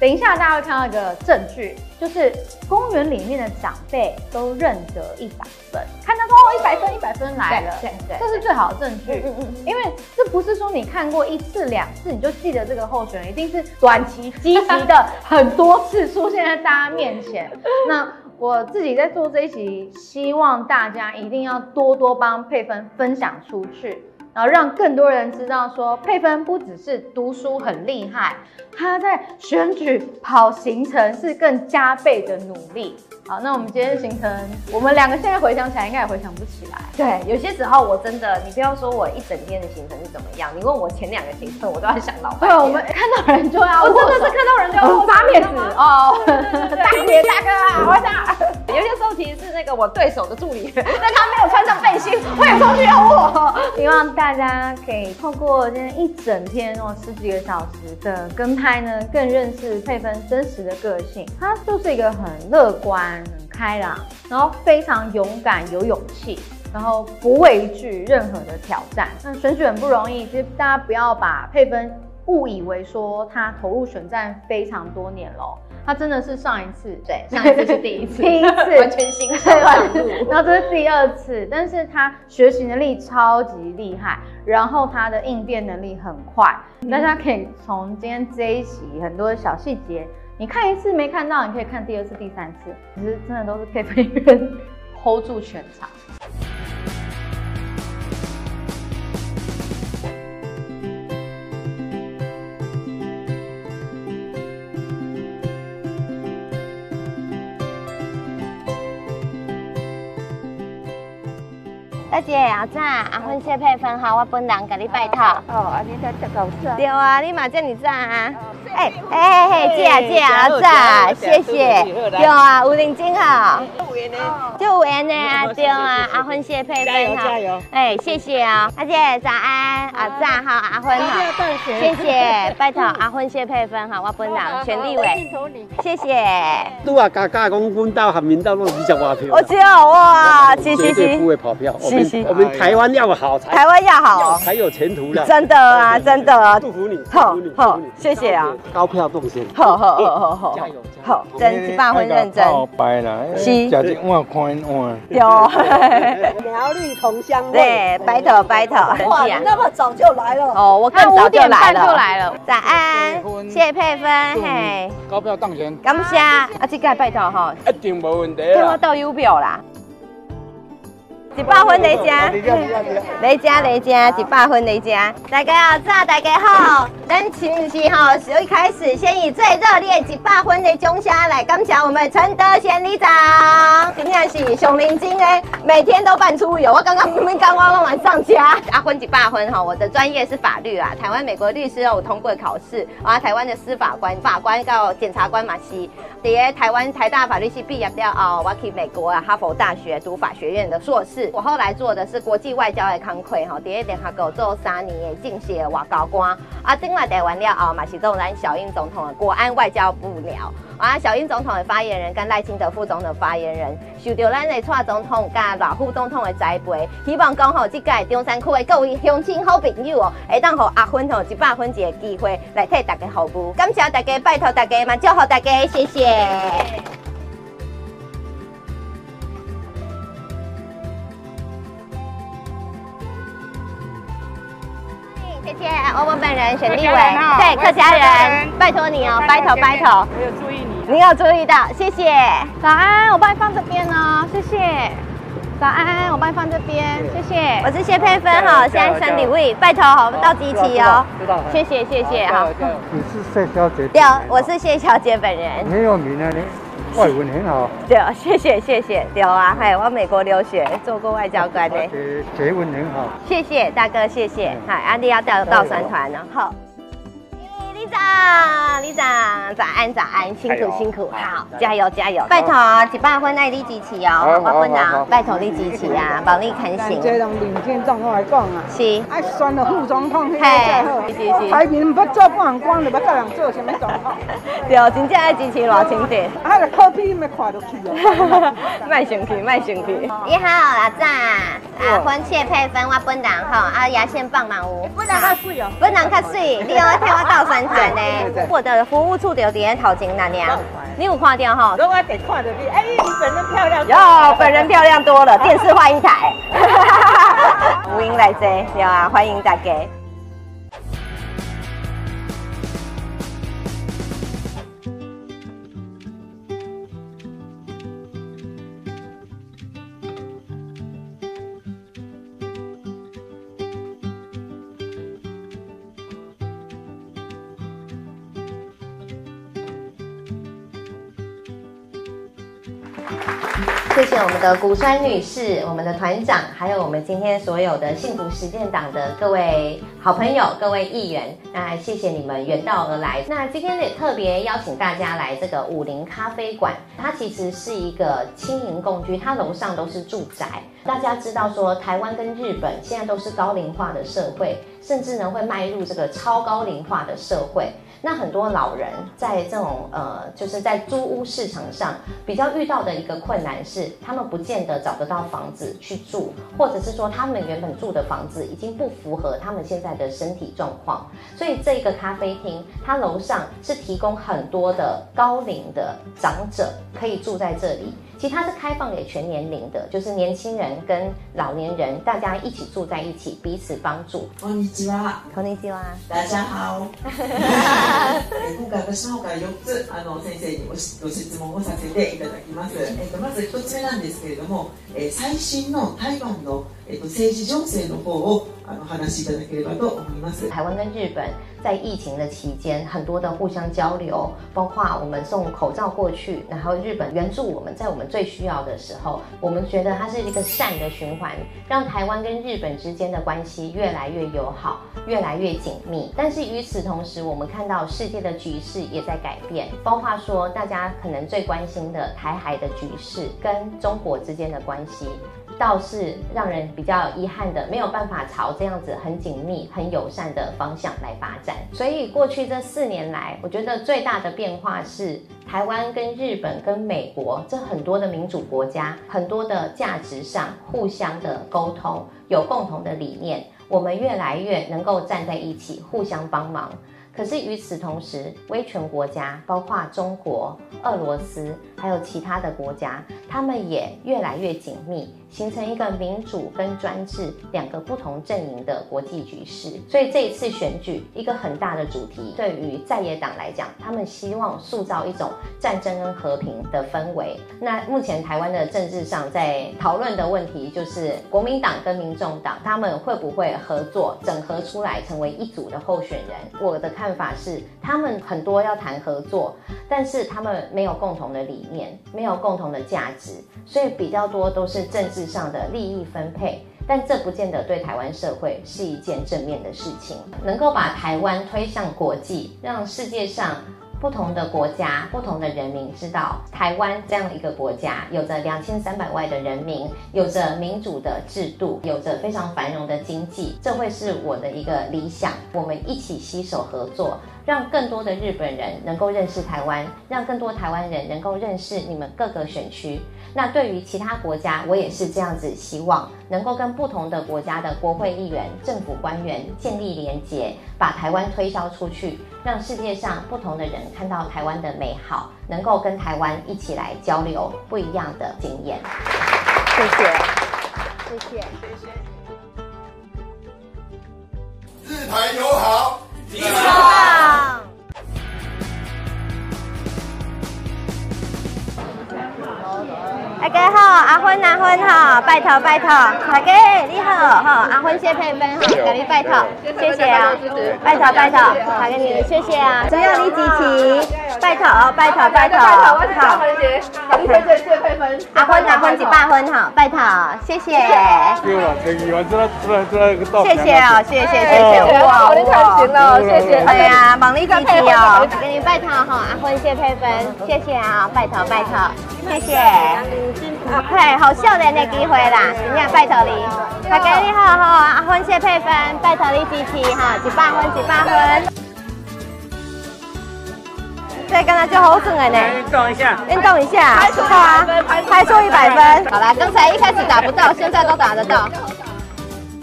等一下，大家会看到一个证据，就是公园里面的长辈都认得一百分，看到说哦，一百分，一百分来了，对对，这是最好的证据。嗯嗯，因为这不是说你看过一次两次你就记得这个候选人，一定是短期积极的很多次出现在大家面前。那我自己在做这一集，希望大家一定要多多帮佩芬分享出去。然后让更多人知道，说佩芬不只是读书很厉害，他在选举跑行程是更加倍的努力。好，那我们今天的行程，我们两个现在回想起来，应该也回想不起来。对，有些时候我真的，你不要说我一整天的行程是怎么样，你问我前两个行程，我都要想到。对，我们看到人就要，我真的是看到人就要发面子哦，大姐大哥啊，我想，有些时候其实是那个我对手的助理，但他没有穿上背心，会冲去要我。希望大家可以透过今天一整天哦十几个小时的跟拍呢，更认识佩芬真实的个性。她就是一个很乐观、很开朗，然后非常勇敢、有勇气，然后不畏惧任何的挑战。那选举很不容易，其实大家不要把佩芬误以为说她投入选战非常多年喽。他真的是上一次，对，上一次是第一次，第一次完全新手上路，然后这是第二次，但是他学习能力超级厉害，然后他的应变能力很快，大家可以从今天这一集很多的小细节，你看一次没看到，你可以看第二次、第三次，其实真的都是佩芬一人 hold 住全场。大姐，阿早，阿芬谢佩芬好，我本人给你拜托。哦，啊，你才这个早。对啊，你嘛这么早啊？哎哎嘿，姐啊姐啊，阿早，谢谢。对啊，有认真哈。就有缘的啊，对啊，阿芬谢佩芬加油加油！哎，谢谢啊，阿姐早安，阿早好，阿芬好，谢谢，拜托阿芬谢佩芬哈，我本人全立委，谢谢。拄啊，加加讲，阮到和民到弄二十外票。我知道哇，是是绝对是不。会跑票。我是是们我们台湾要好台湾要好才有前途的。真的啊，真的啊，祝福你，好好，谢谢啊，高票动先。好好好好好，加油好，真一百分认真。拜啦，是食一碗看一碗。有，苗栗同乡会。对，白头白头，哇，你那么早就来了。哦，我更他5早就点半来了，就来了。早安，谢谢佩芬，嘿，高票当选，感谢啊，这个拜托哈，一定无问题啦。跟我到邮票啦。一百分你家，你家你家一百分你家，大家好，早大家好，咱请是吼，一开始先以最热烈一百分的掌声来感谢我们陈德贤里长，今天是上认真的，每天都办出游。我刚刚明明刚刚晚上加阿分一百分哈，我的专业是法律啊，台湾美国律师哦，我通过考试，啊，台湾的司法官、法官到检察官嘛是。伫台湾台大法律系毕业了后，我去美国啊哈佛大学读法学院的硕士。我后来做的是国际外交的工课，吼，伫咧联合国做三年的政协外交官。啊，进来台湾了后嘛是做咱小英总统的国安外交部了。啊，小英总统的发言人跟赖清德副总统的发言人，受到咱的蔡总统甲赖副总统的栽培，希望讲吼，即届中山区的各位乡亲好朋友哦，会当互阿芬吼一百分一个机会来替大家服务。感谢大家，拜托大家嘛，祝福大家，谢谢。谢谢，我们本人选立委，对客家人，拜托你哦，拜托拜托。我有注意你。你有注意到，谢谢。早安，我帮你放这边哦，谢谢。早安，我帮你放这边，谢谢。我是谢佩芬哈，现在选立委，拜托好，到集齐哦。知道了谢谢谢谢哈。你是谢小姐。对，我是谢小姐本人。很有名啊，你外文很好，对，谢谢谢谢，对啊，还有我美国留学，做过外交官的。学学问很好。谢谢大哥，谢谢。嗨，安迪要到到三团了，好。李长，李长，早安早安，辛苦辛苦，好，加油加油！拜托，一百分爱你支持哦，我本人拜托你支持啊，保你肯行。这人领军总统来讲啊，是爱选了副总统，嘿。是是是台面不做半光，就要叫人做什么总统？对，真正爱支持偌清楚。啊，个科比没看落去哦。卖生气，卖生气。你好，阿早，啊，婚谢配分我本人吼，啊，牙线帮忙有。本人较水哦。本人较水，你有替我倒三团呢？我的服务处就伫咧头前那样，你有看到吼？如果得看到你，哎，你本人漂亮。哟，本人漂亮多了，电视换一台。吴英来坐，对啊，欢迎大家。我们的古川女士、我们的团长，还有我们今天所有的幸福实践党的各位好朋友、各位议员。那谢谢你们远道而来。那今天也特别邀请大家来这个武林咖啡馆，它其实是一个轻盈共居，它楼上都是住宅。大家知道说，台湾跟日本现在都是高龄化的社会，甚至呢会迈入这个超高龄化的社会。那很多老人在这种呃，就是在租屋市场上比较遇到的一个困难是，他们不见得找得到房子去住，或者是说他们原本住的房子已经不符合他们现在的身体状况，所以这个咖啡厅它楼上是提供很多的高龄的长者可以住在这里。其实它是开放给全年龄的，就是年轻人跟老年人大家一起住在一起，彼此帮助。こんにちは。こんにちは。大家好。え今回私の方から4つあの先生にごしご質問をさせていただきます。えっとまず1つ目なんですけれども、えー最新の台湾のえっと政治情勢の方を あのお話しいただければと思います。台湾跟日本在疫情的期间，很多的互相交流，包括我们送口罩过去，然后日本援助我们，在我们最需要的时候，我们觉得它是一个善的循环，让台湾跟日本之间的关系越来越友好，越来越紧密。但是与此同时，我们看到世界的局势也在改变，包括说大家可能最关心的台海的局势跟中国之间的关系。 倒是让人比较遗憾的，没有办法朝这样子很紧密、很友善的方向来发展。所以过去这四年来，我觉得最大的变化是，台湾跟日本跟美国这很多的民主国家，很多的价值上互相的沟通，有共同的理念，我们越来越能够站在一起，互相帮忙。可是与此同时，威权国家，包括中国、俄罗斯，还有其他的国家，他们也越来越紧密，形成一个民主跟专制两个不同阵营的国际局势。所以这一次选举，一个很大的主题，对于在野党来讲，他们希望塑造一种战争跟和平的氛围。那目前台湾的政治上在讨论的问题，就是国民党跟民众党他们会不会合作，整合出来成为一组的候选人？我的看法是，他们很多要谈合作，但是他们没有共同的理念，没有共同的价值，所以比较多都是政治上的利益分配。但这不见得对台湾社会是一件正面的事情。能够把台湾推向国际，让世界上不同的国家、不同的人民知道，台湾这样一个国家，有着两千三百万的人民，有着民主的制度，有着非常繁荣的经济，这会是我的一个理想。我们一起携手合作，让更多的日本人能够认识台湾，让更多台湾人能够认识你们各个选区。那对于其他国家，我也是这样子，希望能够跟不同的国家的国会议员、政府官员建立连结，把台湾推销出去，让世界上不同的人看到台湾的美好，能够跟台湾一起来交流不一样的经验。谢谢，谢谢，谢谢。日台友好，一起大家好，阿芬阿芬哈，拜托拜托，大家你好哈，阿芬谢佩芬哈，给你拜托，谢谢啊，拜托拜托，大家你谢谢啊，只要你支持，拜托拜托拜托，好，谢谢谢佩芬，阿芬阿芬一百分哈，拜托，谢谢，对了，陈议员，这这这。谢谢哦，谢谢谢谢，哇，你太行了，谢谢，对呀，忙你支持哦，给你拜托哈，阿芬谢佩芬，谢谢啊，拜托拜托，谢谢。OK，好笑脸的机会啦，真正拜托你，大家你好哈，阿芬谢配分，拜托你支持哈，一百分一百分。这刚才就好准的呢，运动一下，运动一下，拍错啊，拍出一百分。好啦，刚才一开始打不到，现在都打得到。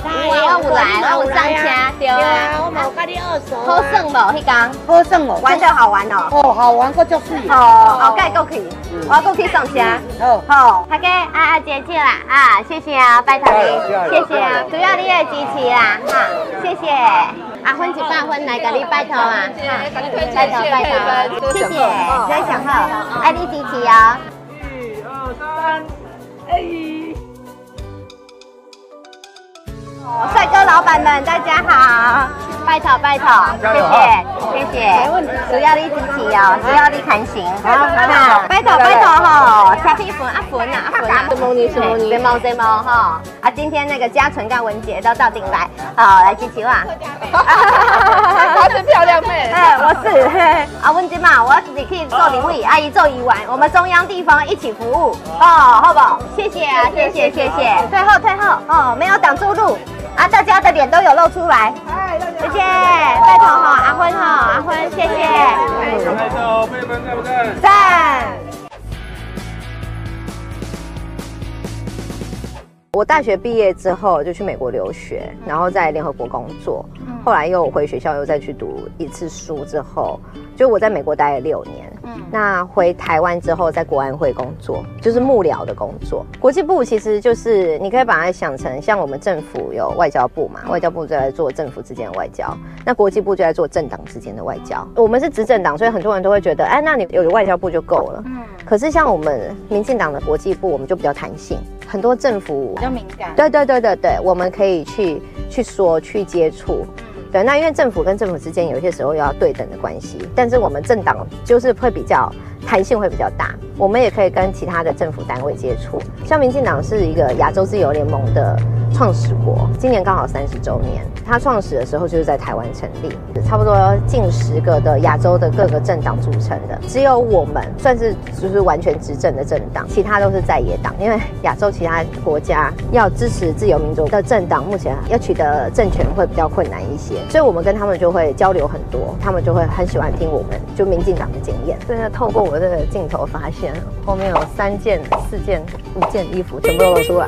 我有来，我有上车，对啊，我冇跟你二手。好耍无？迄刚好耍哦，玩的好玩哦。哦，好玩过就是。哦，后盖过去，我过去上车。好，好，大家啊啊姐姐啦，啊，谢谢啊，拜托你，谢谢啊，主要你的支持啦，哈，谢谢。阿芬一百分来给你拜托啊，哈，拜托拜托，谢谢，非常好，爱你支持哦。一二三，哎。帅哥老板们，大家好，拜托拜托，谢谢谢谢。需要你支持哦，需要你看行。好，拜托拜托哈，下批粉阿粉啊阿粉啊，什么你什么你，什么什么哈啊！今天那个嘉纯跟文杰都到顶来，好来支持我。她是漂亮 妹，哎，我是。啊，文杰嘛，我要自己可以做礼物，阿姨做一碗，我们中央地方一起服务哦，好不好？谢谢啊，谢谢。谢谢，退后退后哦，没有挡住路脸都有露出来，谢谢，拜托哈，阿坤哈，阿坤，谢谢，拍照，贝粉赞不赞？赞。我大学毕业之后就去美国留学，然后在联合国工作，后来又回学校又再去读一次书之后，就我在美国待了六年。那回台湾之后，在国安会工作，就是幕僚的工作。国际部其实就是你可以把它想成像我们政府有外交部嘛，外交部就在做政府之间的外交，那国际部就在做政党之间的外交。我们是执政党，所以很多人都会觉得，哎，那你有外交部就够了。嗯。可是像我们民进党的国际部，我们就比较弹性，很多政府比较敏感。对对对对对，我们可以去去说去接触。对，那因为政府跟政府之间有些时候要对等的关系，但是我们政党就是会比较弹性会比较大，我们也可以跟其他的政府单位接触。像民进党是一个亚洲自由联盟的创始国，今年刚好三十周年。它创始的时候就是在台湾成立，差不多近十个的亚洲的各个政党组成的，只有我们算是就是完全执政的政党，其他都是在野党。因为亚洲其他国家要支持自由民主的政党，目前要取得政权会比较困难一些，所以我们跟他们就会交流很多，他们就会很喜欢听我们就民进党的经验。真的透过我这个镜头发现，后面有三件、四件、五件衣服全部都露出来，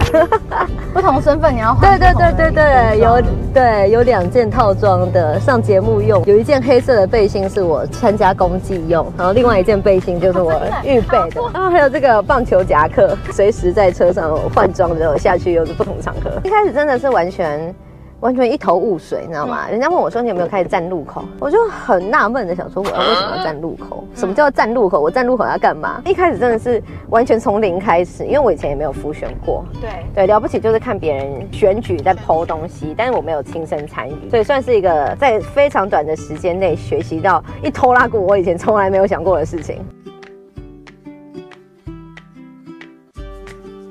不同身份你要换对对对对对，有对。有两件套装的上节目用，有一件黑色的背心是我参加公祭用，然后另外一件背心就是我预备的，然后还有这个棒球夹克，随时在车上换装之后下去又是不同场合。一开始真的是完全。完全一头雾水，你知道吗？人家问我说你有没有开始站路口，我就很纳闷的想说我要为什么要站路口？什么叫站路口？我站路口要干嘛？一开始真的是完全从零开始，因为我以前也没有复选过。对对，了不起就是看别人选举在剖东西，但是我没有亲身参与，所以算是一个在非常短的时间内学习到一拖拉过我以前从来没有想过的事情。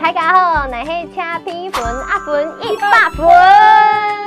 大家好，乃黑掐皮粉阿粉一百粉。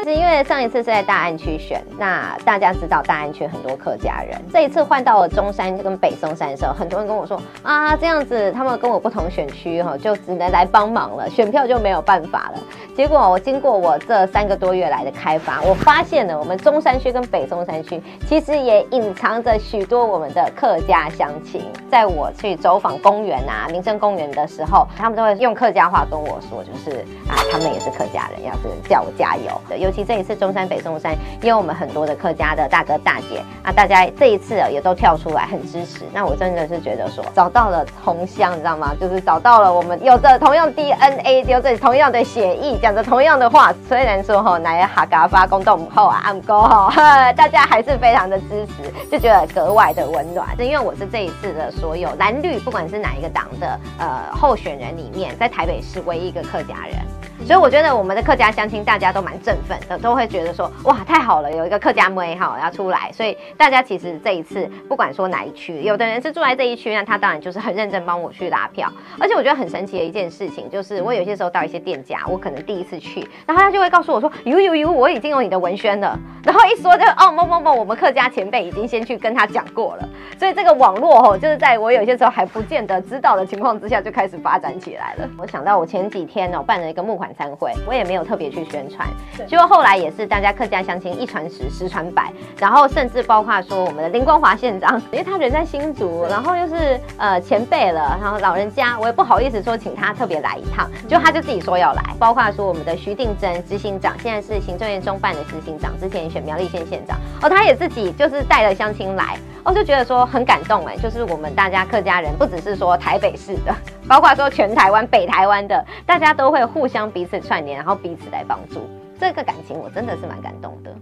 是因为上一次是在大安区选，那大家知道大安区很多客家人，这一次换到了中山跟北松山的时候，很多人跟我说啊，这样子他们跟我不同选区哈，就只能来帮忙了，选票就没有办法了。结果我经过我这三个多月来的开发，我发现了我们中山区跟北松山区其实也隐藏着许多我们的客家乡亲。在我去走访公园啊、民生公园的时候，他们都会用客客家话跟我说，就是啊，他们也是客家人，要是叫我加油的。尤其这一次中山北中山，因为我们很多的客家的大哥大姐啊，大家这一次啊也都跳出来很支持。那我真的是觉得说，找到了同乡，你知道吗？就是找到了我们有着同样 DNA，有着同样的血裔，讲着同样的话。虽然说哈，来哈嘎发公动后啊，暗沟哈，大家还是非常的支持，就觉得格外的温暖。是因为我是这一次的所有蓝绿，不管是哪一个党的呃候选人里面，在台台北市唯一一个客家人。所以我觉得我们的客家乡亲大家都蛮振奋的，都会觉得说哇太好了，有一个客家妹哈要出来。所以大家其实这一次不管说哪一区，有的人是住在这一区，那他当然就是很认真帮我去拉票。而且我觉得很神奇的一件事情就是，我有些时候到一些店家，我可能第一次去，然后他就会告诉我说，呦呦呦，我已经有你的文宣了。然后一说就哦某某某，我们客家前辈已经先去跟他讲过了。所以这个网络吼，就是在我有些时候还不见得知道的情况之下，就开始发展起来了。我想到我前几天哦办了一个募款。参会，我也没有特别去宣传，结果后来也是大家客家相亲一传十，十传百，然后甚至包括说我们的林光华县长，因为他人在新竹，然后又是呃前辈了，然后老人家，我也不好意思说请他特别来一趟，就他就自己说要来，包括说我们的徐定珍执行长，现在是行政院中办的执行长，之前选苗栗县县长，哦，他也自己就是带了相亲来，我就觉得说很感动哎，就是我们大家客家人，不只是说台北市的，包括说全台湾北台湾的，大家都会互相彼此。次串联，然后彼此来帮助，这个感情我真的是蛮感动的。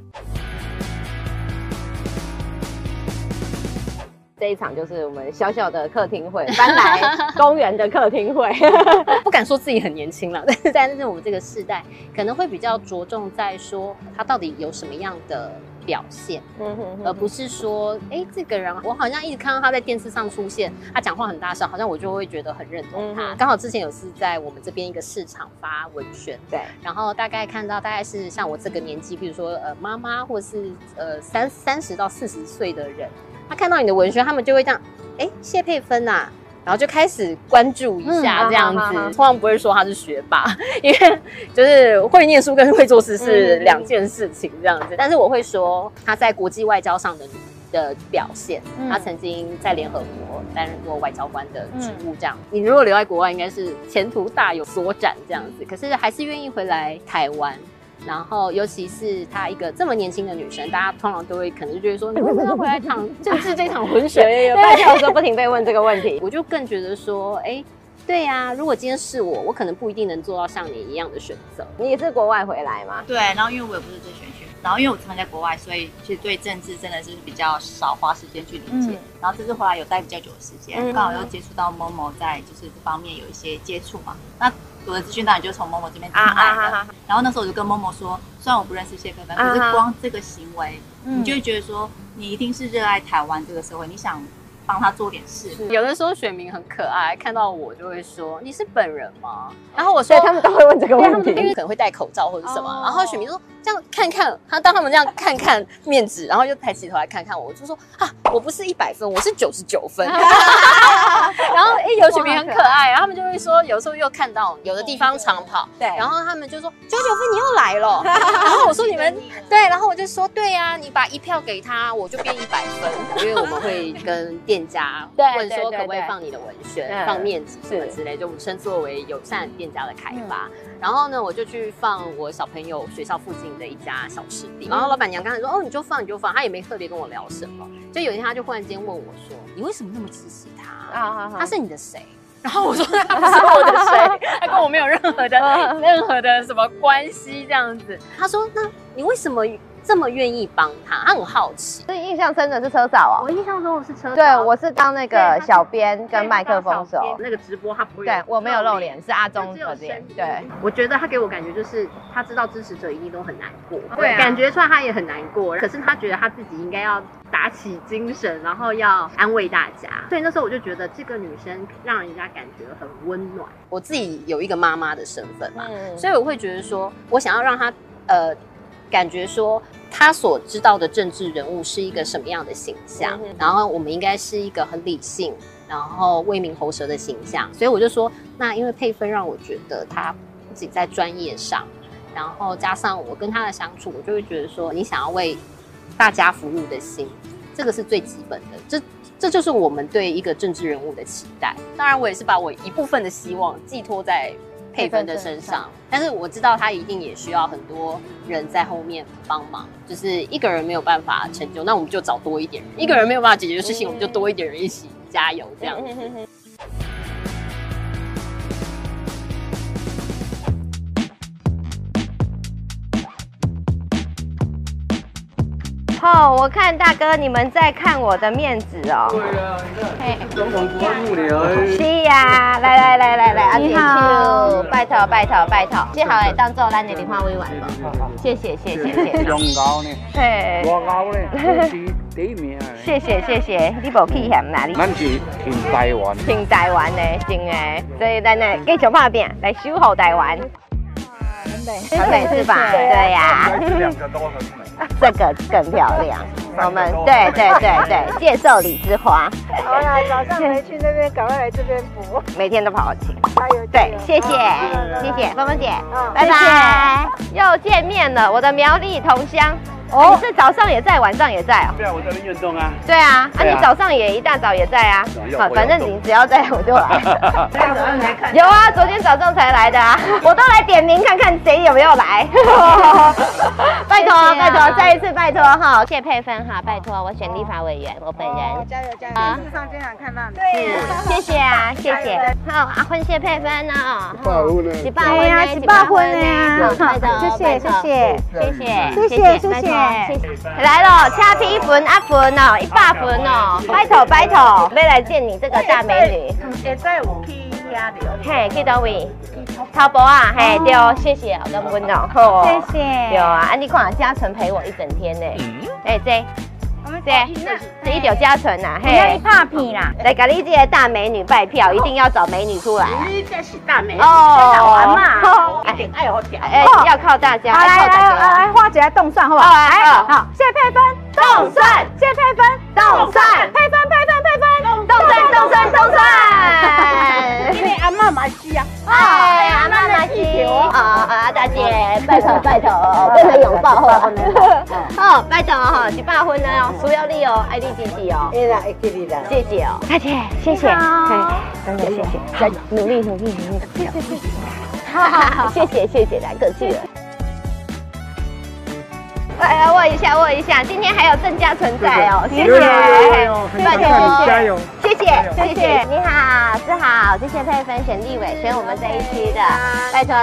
这一场就是我们小小的客厅会，搬来 公园的客厅会。不敢说自己很年轻了，但 是但是我们这个世代可能会比较着重在说他到底有什么样的表现，嗯哼而不是说，哎，这个人我好像一直看到他在电视上出现，他讲话很大声，好像我就会觉得很认同他。刚好之前有次在我们这边一个市场发文宣，对，然后大概看到大概是像我这个年纪，比如说呃妈妈或是呃三三十到四十岁的人，他看到你的文宣，他们就会这样，哎，谢佩芬呐、然后就开始关注一下嗯这样子，通常不会说他是学霸，因为就是会念书跟会做事是嗯两件事情这样子。但是我会说他在国际外交上的的表现，嗯他曾经在联合国担任过外交官的职务，这样。嗯你如果留在国外，应该是前途大有所展这样子。可是还是愿意回来台湾。然后，尤其是她一个这么年轻的女生，大家通常都会可能就觉得说，你为什么要回来趟政治这场浑水？有有有，拜票的时候不停被问这个问题。我就更觉得说，哎，对呀、如果今天是我，我可能不一定能做到像你一样的选择。你也是国外回来吗？对，然后因为我也不是最选学，然后因为我常常在国外，所以其实对政治真的是比较少花时间去理解。嗯然后这次回来有待比较久的时间，嗯刚好又接触到某某在就是这方面有一些接触嘛。那我的资讯当然就是从某某这边听来的。啊啊啊啊然后那时候我就跟某某说，虽然我不认识谢佩芬，可是光这个行为，嗯你就会觉得说，你一定是热爱台湾这个社会，你想帮他做点事。有的时候选民很可爱，看到我就会说：“你是本人吗？”然后我说：“对他们都会问这个问题因为可能会戴口罩或者什么。然后选民就说：“这样看看。”他当他们这样看看面子，然后又抬起头来看看我，我就说：“啊，我不是一百分，我是九十九分。” 然后哎，有选民很可爱，然后他们就会说，有时候又看到有的地方长跑，对然后他们就说：“九九分你又来了。”然后我说：“你们对。”然后我就说：“对呀、你把一票给他，我就变一百分，因为我们会跟店家对问说可不可以放你的文宣、嗯放面子什么之类，就我们称作为友善店家的开发。然后呢，我就去放我小朋友学校附近的一家小吃店，然后老板娘刚才说：“哦，你就放你就放。”她也没特别跟我聊什么。就有一天，她就忽然间问我说：“你为什么那么支持他？啊他是你的谁？”然后我说他不是我的谁，他跟我没有任何的任何的什么关系这样子。他说：“那你为什么这么愿意帮他？”他很好奇。所以印象深的是车嫂哦。我印象中我是车嫂对，我是当那个小编跟麦克风手。那个直播他不会对我没有露脸，是阿忠这边声。音对，我觉得他给我感觉就是他知道支持者一定都很难过，对啊感觉出来他也很难过，可是他觉得他自己应该要打起精神，然后要安慰大家。所以那时候我就觉得这个女生让人家感觉很温暖。我自己有一个妈妈的身份嘛，嗯所以我会觉得说，我想要让她呃感觉说。她所知道的政治人物是一个什么样的形象，嗯然后我们应该是一个很理性，然后为民喉舌的形象，所以我就说，那因为配分让我觉得他不仅在专业上，然后加上我跟他的相处，我就会觉得说，你想要为大家服务的心，这个是最基本的，这这就是我们对一个政治人物的期待。当然，我也是把我一部分的希望寄托在佩芬的身上，但是我知道他一定也需要很多人在后面帮忙，就是一个人没有办法成就，那我们就找多一点人；一个人没有办法解决的事情，我们就多一点人一起加油，这样哦，我看大哥你们在看我的面子哦。对啊，嘿总统国幕僚。是呀，来来来来来，阿姐你好，拜托拜托拜托，最好会当做咱的联欢委员了。谢谢谢谢谢谢。上高呢，嘿，我高呢，我是第一名。谢谢谢谢，你无去嫌哪里？咱是挺台湾。挺台湾的，真的，所以咱呢继续拍拼，来守护台湾。很美是吧？对呀，两个都很美。这个更漂亮。我们对对对对，介绍 李之花，好啦，早上没去那边，赶快来这边补。每天都跑去。加油！对，谢谢谢谢芳芳姐，拜拜。又见面了，我的苗栗同乡。哦，你是早上也在，晚上也在哦。对啊，我这边运动啊。对啊，啊你早上也一大早也在啊有，好，反正你只要在我就来。早上来看。有啊，昨天早上才来的啊，我都来点名看看谁有没有来。拜托啊拜托，再一次拜托哈，谢佩芬哈，拜托我选立法委员，我本人。加油加油！啊电视上经常看到你。对，谢谢啊，谢谢。好，阿坤谢佩芬呢？百分呢一百分对啊呢，一百分呢好谢谢谢谢谢谢谢谢谢谢。来了，掐批分啊分哦，一百分哦，拜托拜托，要来见你这个大美女。嘿，去倒位？淘宝啊，嘿，对哦，谢谢，感恩哦，好哦，谢谢对啊，啊，你看嘉诚陪我一整天呢，哎，这。这这一条加成呐，不要一拍片啦，来给你这个大美女拜票，一定要找美女出来。你这是大美女，哦。老玩嘛，一定爱好调。哎，要靠大家，好来来来，花姐来动算好不好？来，好，谢佩芬，动算，谢佩芬，动算，配分配分配分，动算动算动算。因为阿妈买鸡啊，哎，阿妈买鸡啊啊，大姐，拜托拜托，跟他拥抱好，好，拜托哈，一百分了哦，需要你哦，爱你支持哦，哎啦，给你啦，谢谢哦，大姐，谢谢，真的谢谢，再努力努力努力，谢谢谢谢，好好好，谢谢谢谢，来客气了。来握一下，握一下。今天还有郑家存在哦，谢谢，拜托，加油，谢谢，谢谢。你好，志豪，谢谢佩芬选立委，选我们这一期的，拜托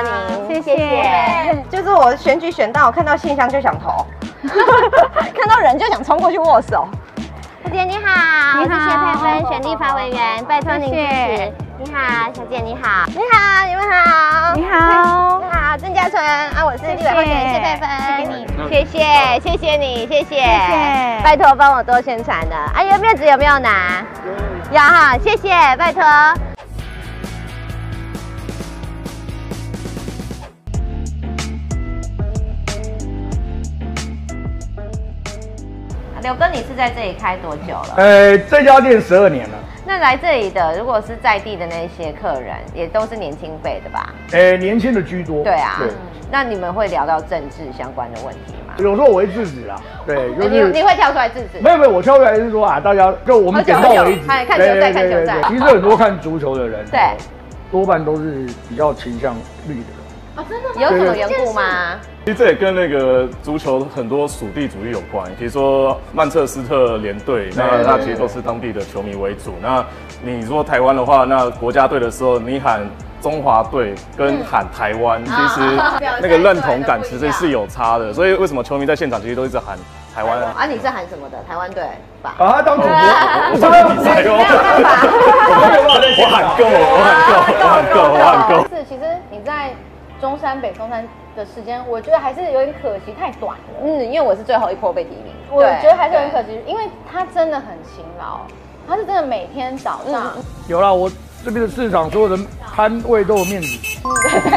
您，谢谢。就是我选举选到，看到信箱就想投，看到人就想冲过去握手。小姐你好，你好谢谢佩芬选立法委员，拜托您支持。你好，小姐你好，你好，你们好，你好。你好，郑家纯。啊，我是立委候选人谢佩芬，谢谢你。谢谢，谢谢你，谢谢，谢谢。拜托帮我多宣传的。啊，有面子有没有拿？有哈，谢谢，拜托。刘哥，你是在这里开多久了？呃，这家店十二年了，那来这里的，如果是在地的那些客人，也都是年轻辈的吧？呃，年轻的居多。对啊，对，那你们会聊到政治相关的问题吗？有时候我会制止啦，对，就是你你会跳出来制止？没有没有，我跳出来是说啊，大家就我们点到为止。看看球赛，看球赛。其实很多看足球的人，对，多半都是比较倾向绿的。哦，真的吗？有什么缘故吗？其实这也跟那个足球很多属地主义有关。比如说曼彻斯特联队，那那其实都是当地的球迷为主。那你说台湾的话，那国家队的时候，你喊中华队跟喊台湾，其实 那个认同感其实是有差的。所以为什么球迷在现场其实都一直喊台湾？啊，你是喊什么的？台湾队吧？啊，当主播，我上比赛哦。我喊够，我喊够，我喊够，我喊够。是，其实中山北中山的时间，我觉得还是有点可惜，太短了。嗯，因为我是最后一波被提名，我觉得还是很可惜，因为他真的很勤劳，他是真的每天早上。有啦，我这边的市场所有的摊位都有面子，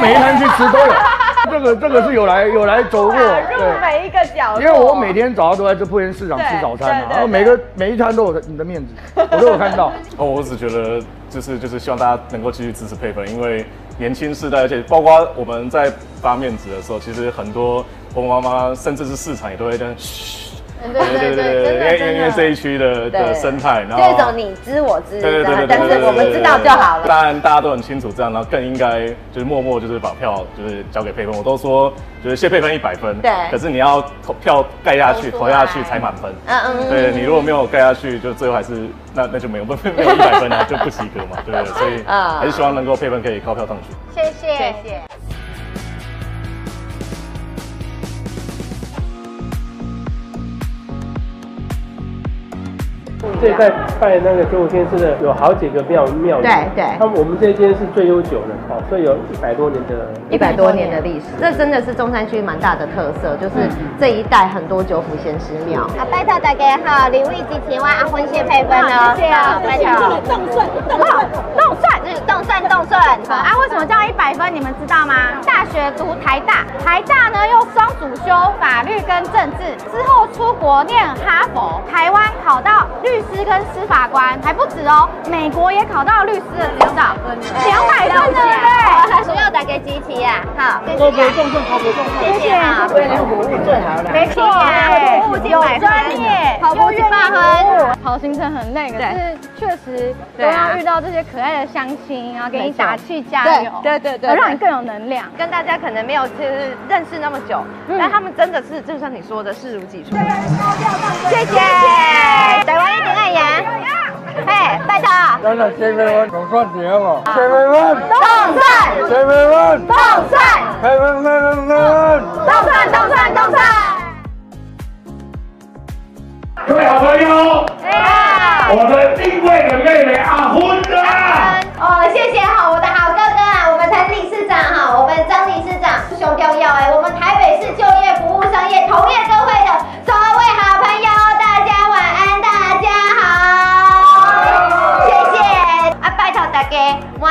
每一摊去吃都有。这个这个是有来有来走过，入每一个角落。因为我每天早上都在这铺园市场吃早餐嘛，然后每个每一摊都有你的面子，我都有看到。哦，我只觉得就是就是希望大家能够继续支持配粉，因为年轻世代，而且包括我们在发面子的时候，其实很多婆婆妈妈甚至是市场也都会这样嘘。对对对对，因为因为这一区的的生态，然后这种你知我知，对对对但是我们知道就好了。当然大家都很清楚这样，然后更应该就是默默就是把票就是交给配分。我都说就是谢配分一百分，对，可是你要投票盖下去，投下去才满分。嗯嗯，对你如果没有盖下去，就最后还是那那就没有没有一百分啊，就不及格嘛，对不对？所以 还是希望能够配分可以高票当选。谢谢谢谢。这在拜那个九五天师的有好几个庙庙宇，对对，他们我们这间是最悠久的，哦，所以有一百多年的，一百多年的历史，这真的是中山区蛮大的特色，就是这一带很多九府仙师庙。啊，拜托大家好，礼物支持我阿婚谢配分哦，谢谢啊，拜托。动算动算动算，是动算动算。啊，为什么叫一百分？你们知道吗？大学读台大，台大呢又双主修法律跟政治，之后出国念哈佛，台湾考到律师跟司法官，还不止哦，美国也考到律师的执照，两百分对不对？需要大家支持啊，好，谢谢。动算，考不动算，谢谢。啊，为服务最好了，没错，服务有专业，跑步又愿意服务，跑行程很累，可是确实都要遇到这些可爱的乡亲，然后给你打气加油，对对对，让你更有能量。跟大家可能没有就是认识那么久，但他们真的是就像你说的视如己出。谢谢，台湾一点爱呀，哎，拜托。真的，谢佩芬总算结了，谢佩芬动算，谢佩芬动算，佩芬佩芬佩芬，动算动算。动算。各位好朋友，我的定位的妹妹阿芬啊，谢谢哈，我的好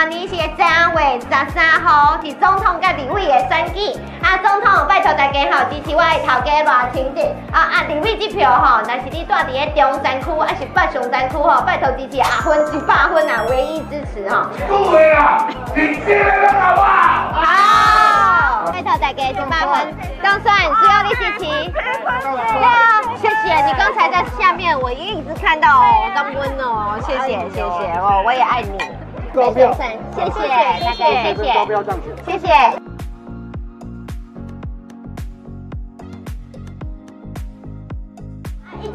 明年是正月十三号是总统甲立委的选举，啊，总统拜托大家吼支持我的头家赖清德，啊啊，立委这票吼，若是你住伫咧中山区还是北上山区吼，拜托支持阿芬一百分啊，唯一支持吼。各位啊，你进来了好不好？拜托大家一百分，总算只有你支持。哇，谢谢你刚才在下面，我一直看到哦，刚温哦，谢谢谢谢哦，我也爱你。高票谢谢，谢谢谢谢。谢谢。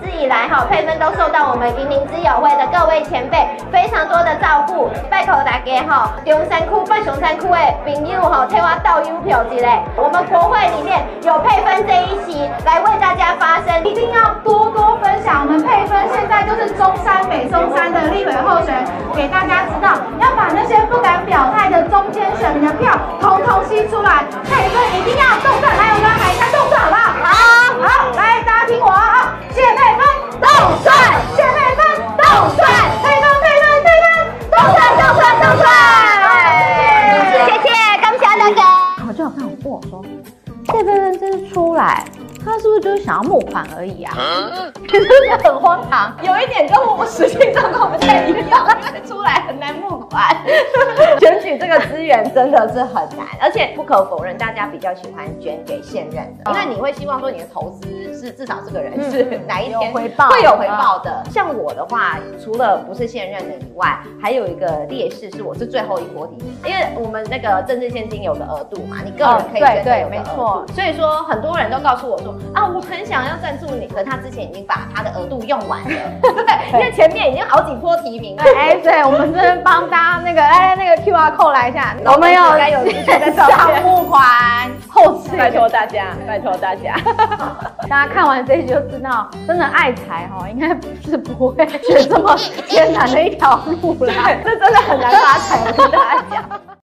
直以来哈，佩芬都受到我们云林之友会的各位前辈非常多的照顾，拜托大家哈，中山区、北熊山区的朋友哈，替我倒邮票之类。我们国会里面有佩芬这一席来为大家发声，一定要多多分享。我们佩芬现在就是中山北中山的立委候选人，给大家知道，要把那些不敢表态的中间选民的票，统统吸出来。佩芬一定要动作，来，我们来喊一下动作，好不好好？好，好，来，大家听我啊，谢佩芬动帅，谢佩芬动算，佩芬佩芬佩芬动算动算动算，谢谢，感谢大家。好就好看，我跟我说，谢佩芬这次出来，他是不是就是想要募款而已啊？真的很荒唐，有一点跟我实际状况不太一样，出来很难募款。选举这个资源真的是很难，而且不可否认，大家比较喜欢捐给现任的，因为你会希望说你的投资是至少这个人是哪一天回报会有回报的。像我的话，除了不是现任的以外，还有一个劣势是我是最后一波底，因为我们那个政治现金有个额度嘛，你个人可以哦对对捐的有个额没错度。所以说很多人都告诉我说啊，我很想要赞助你，可他之前已经把他的额度用完了，对，因为前面已经好几波提名了。哎，对，我们这边帮大家那个，哎，那个 Q R code 来一下，我们有该有之前在上项目款，后期拜托大家，拜托大家，大家看完这一集就知道，真的爱财哈，应该不是不会选这么艰难的一条路啦，这真的很难发财，我跟大家讲。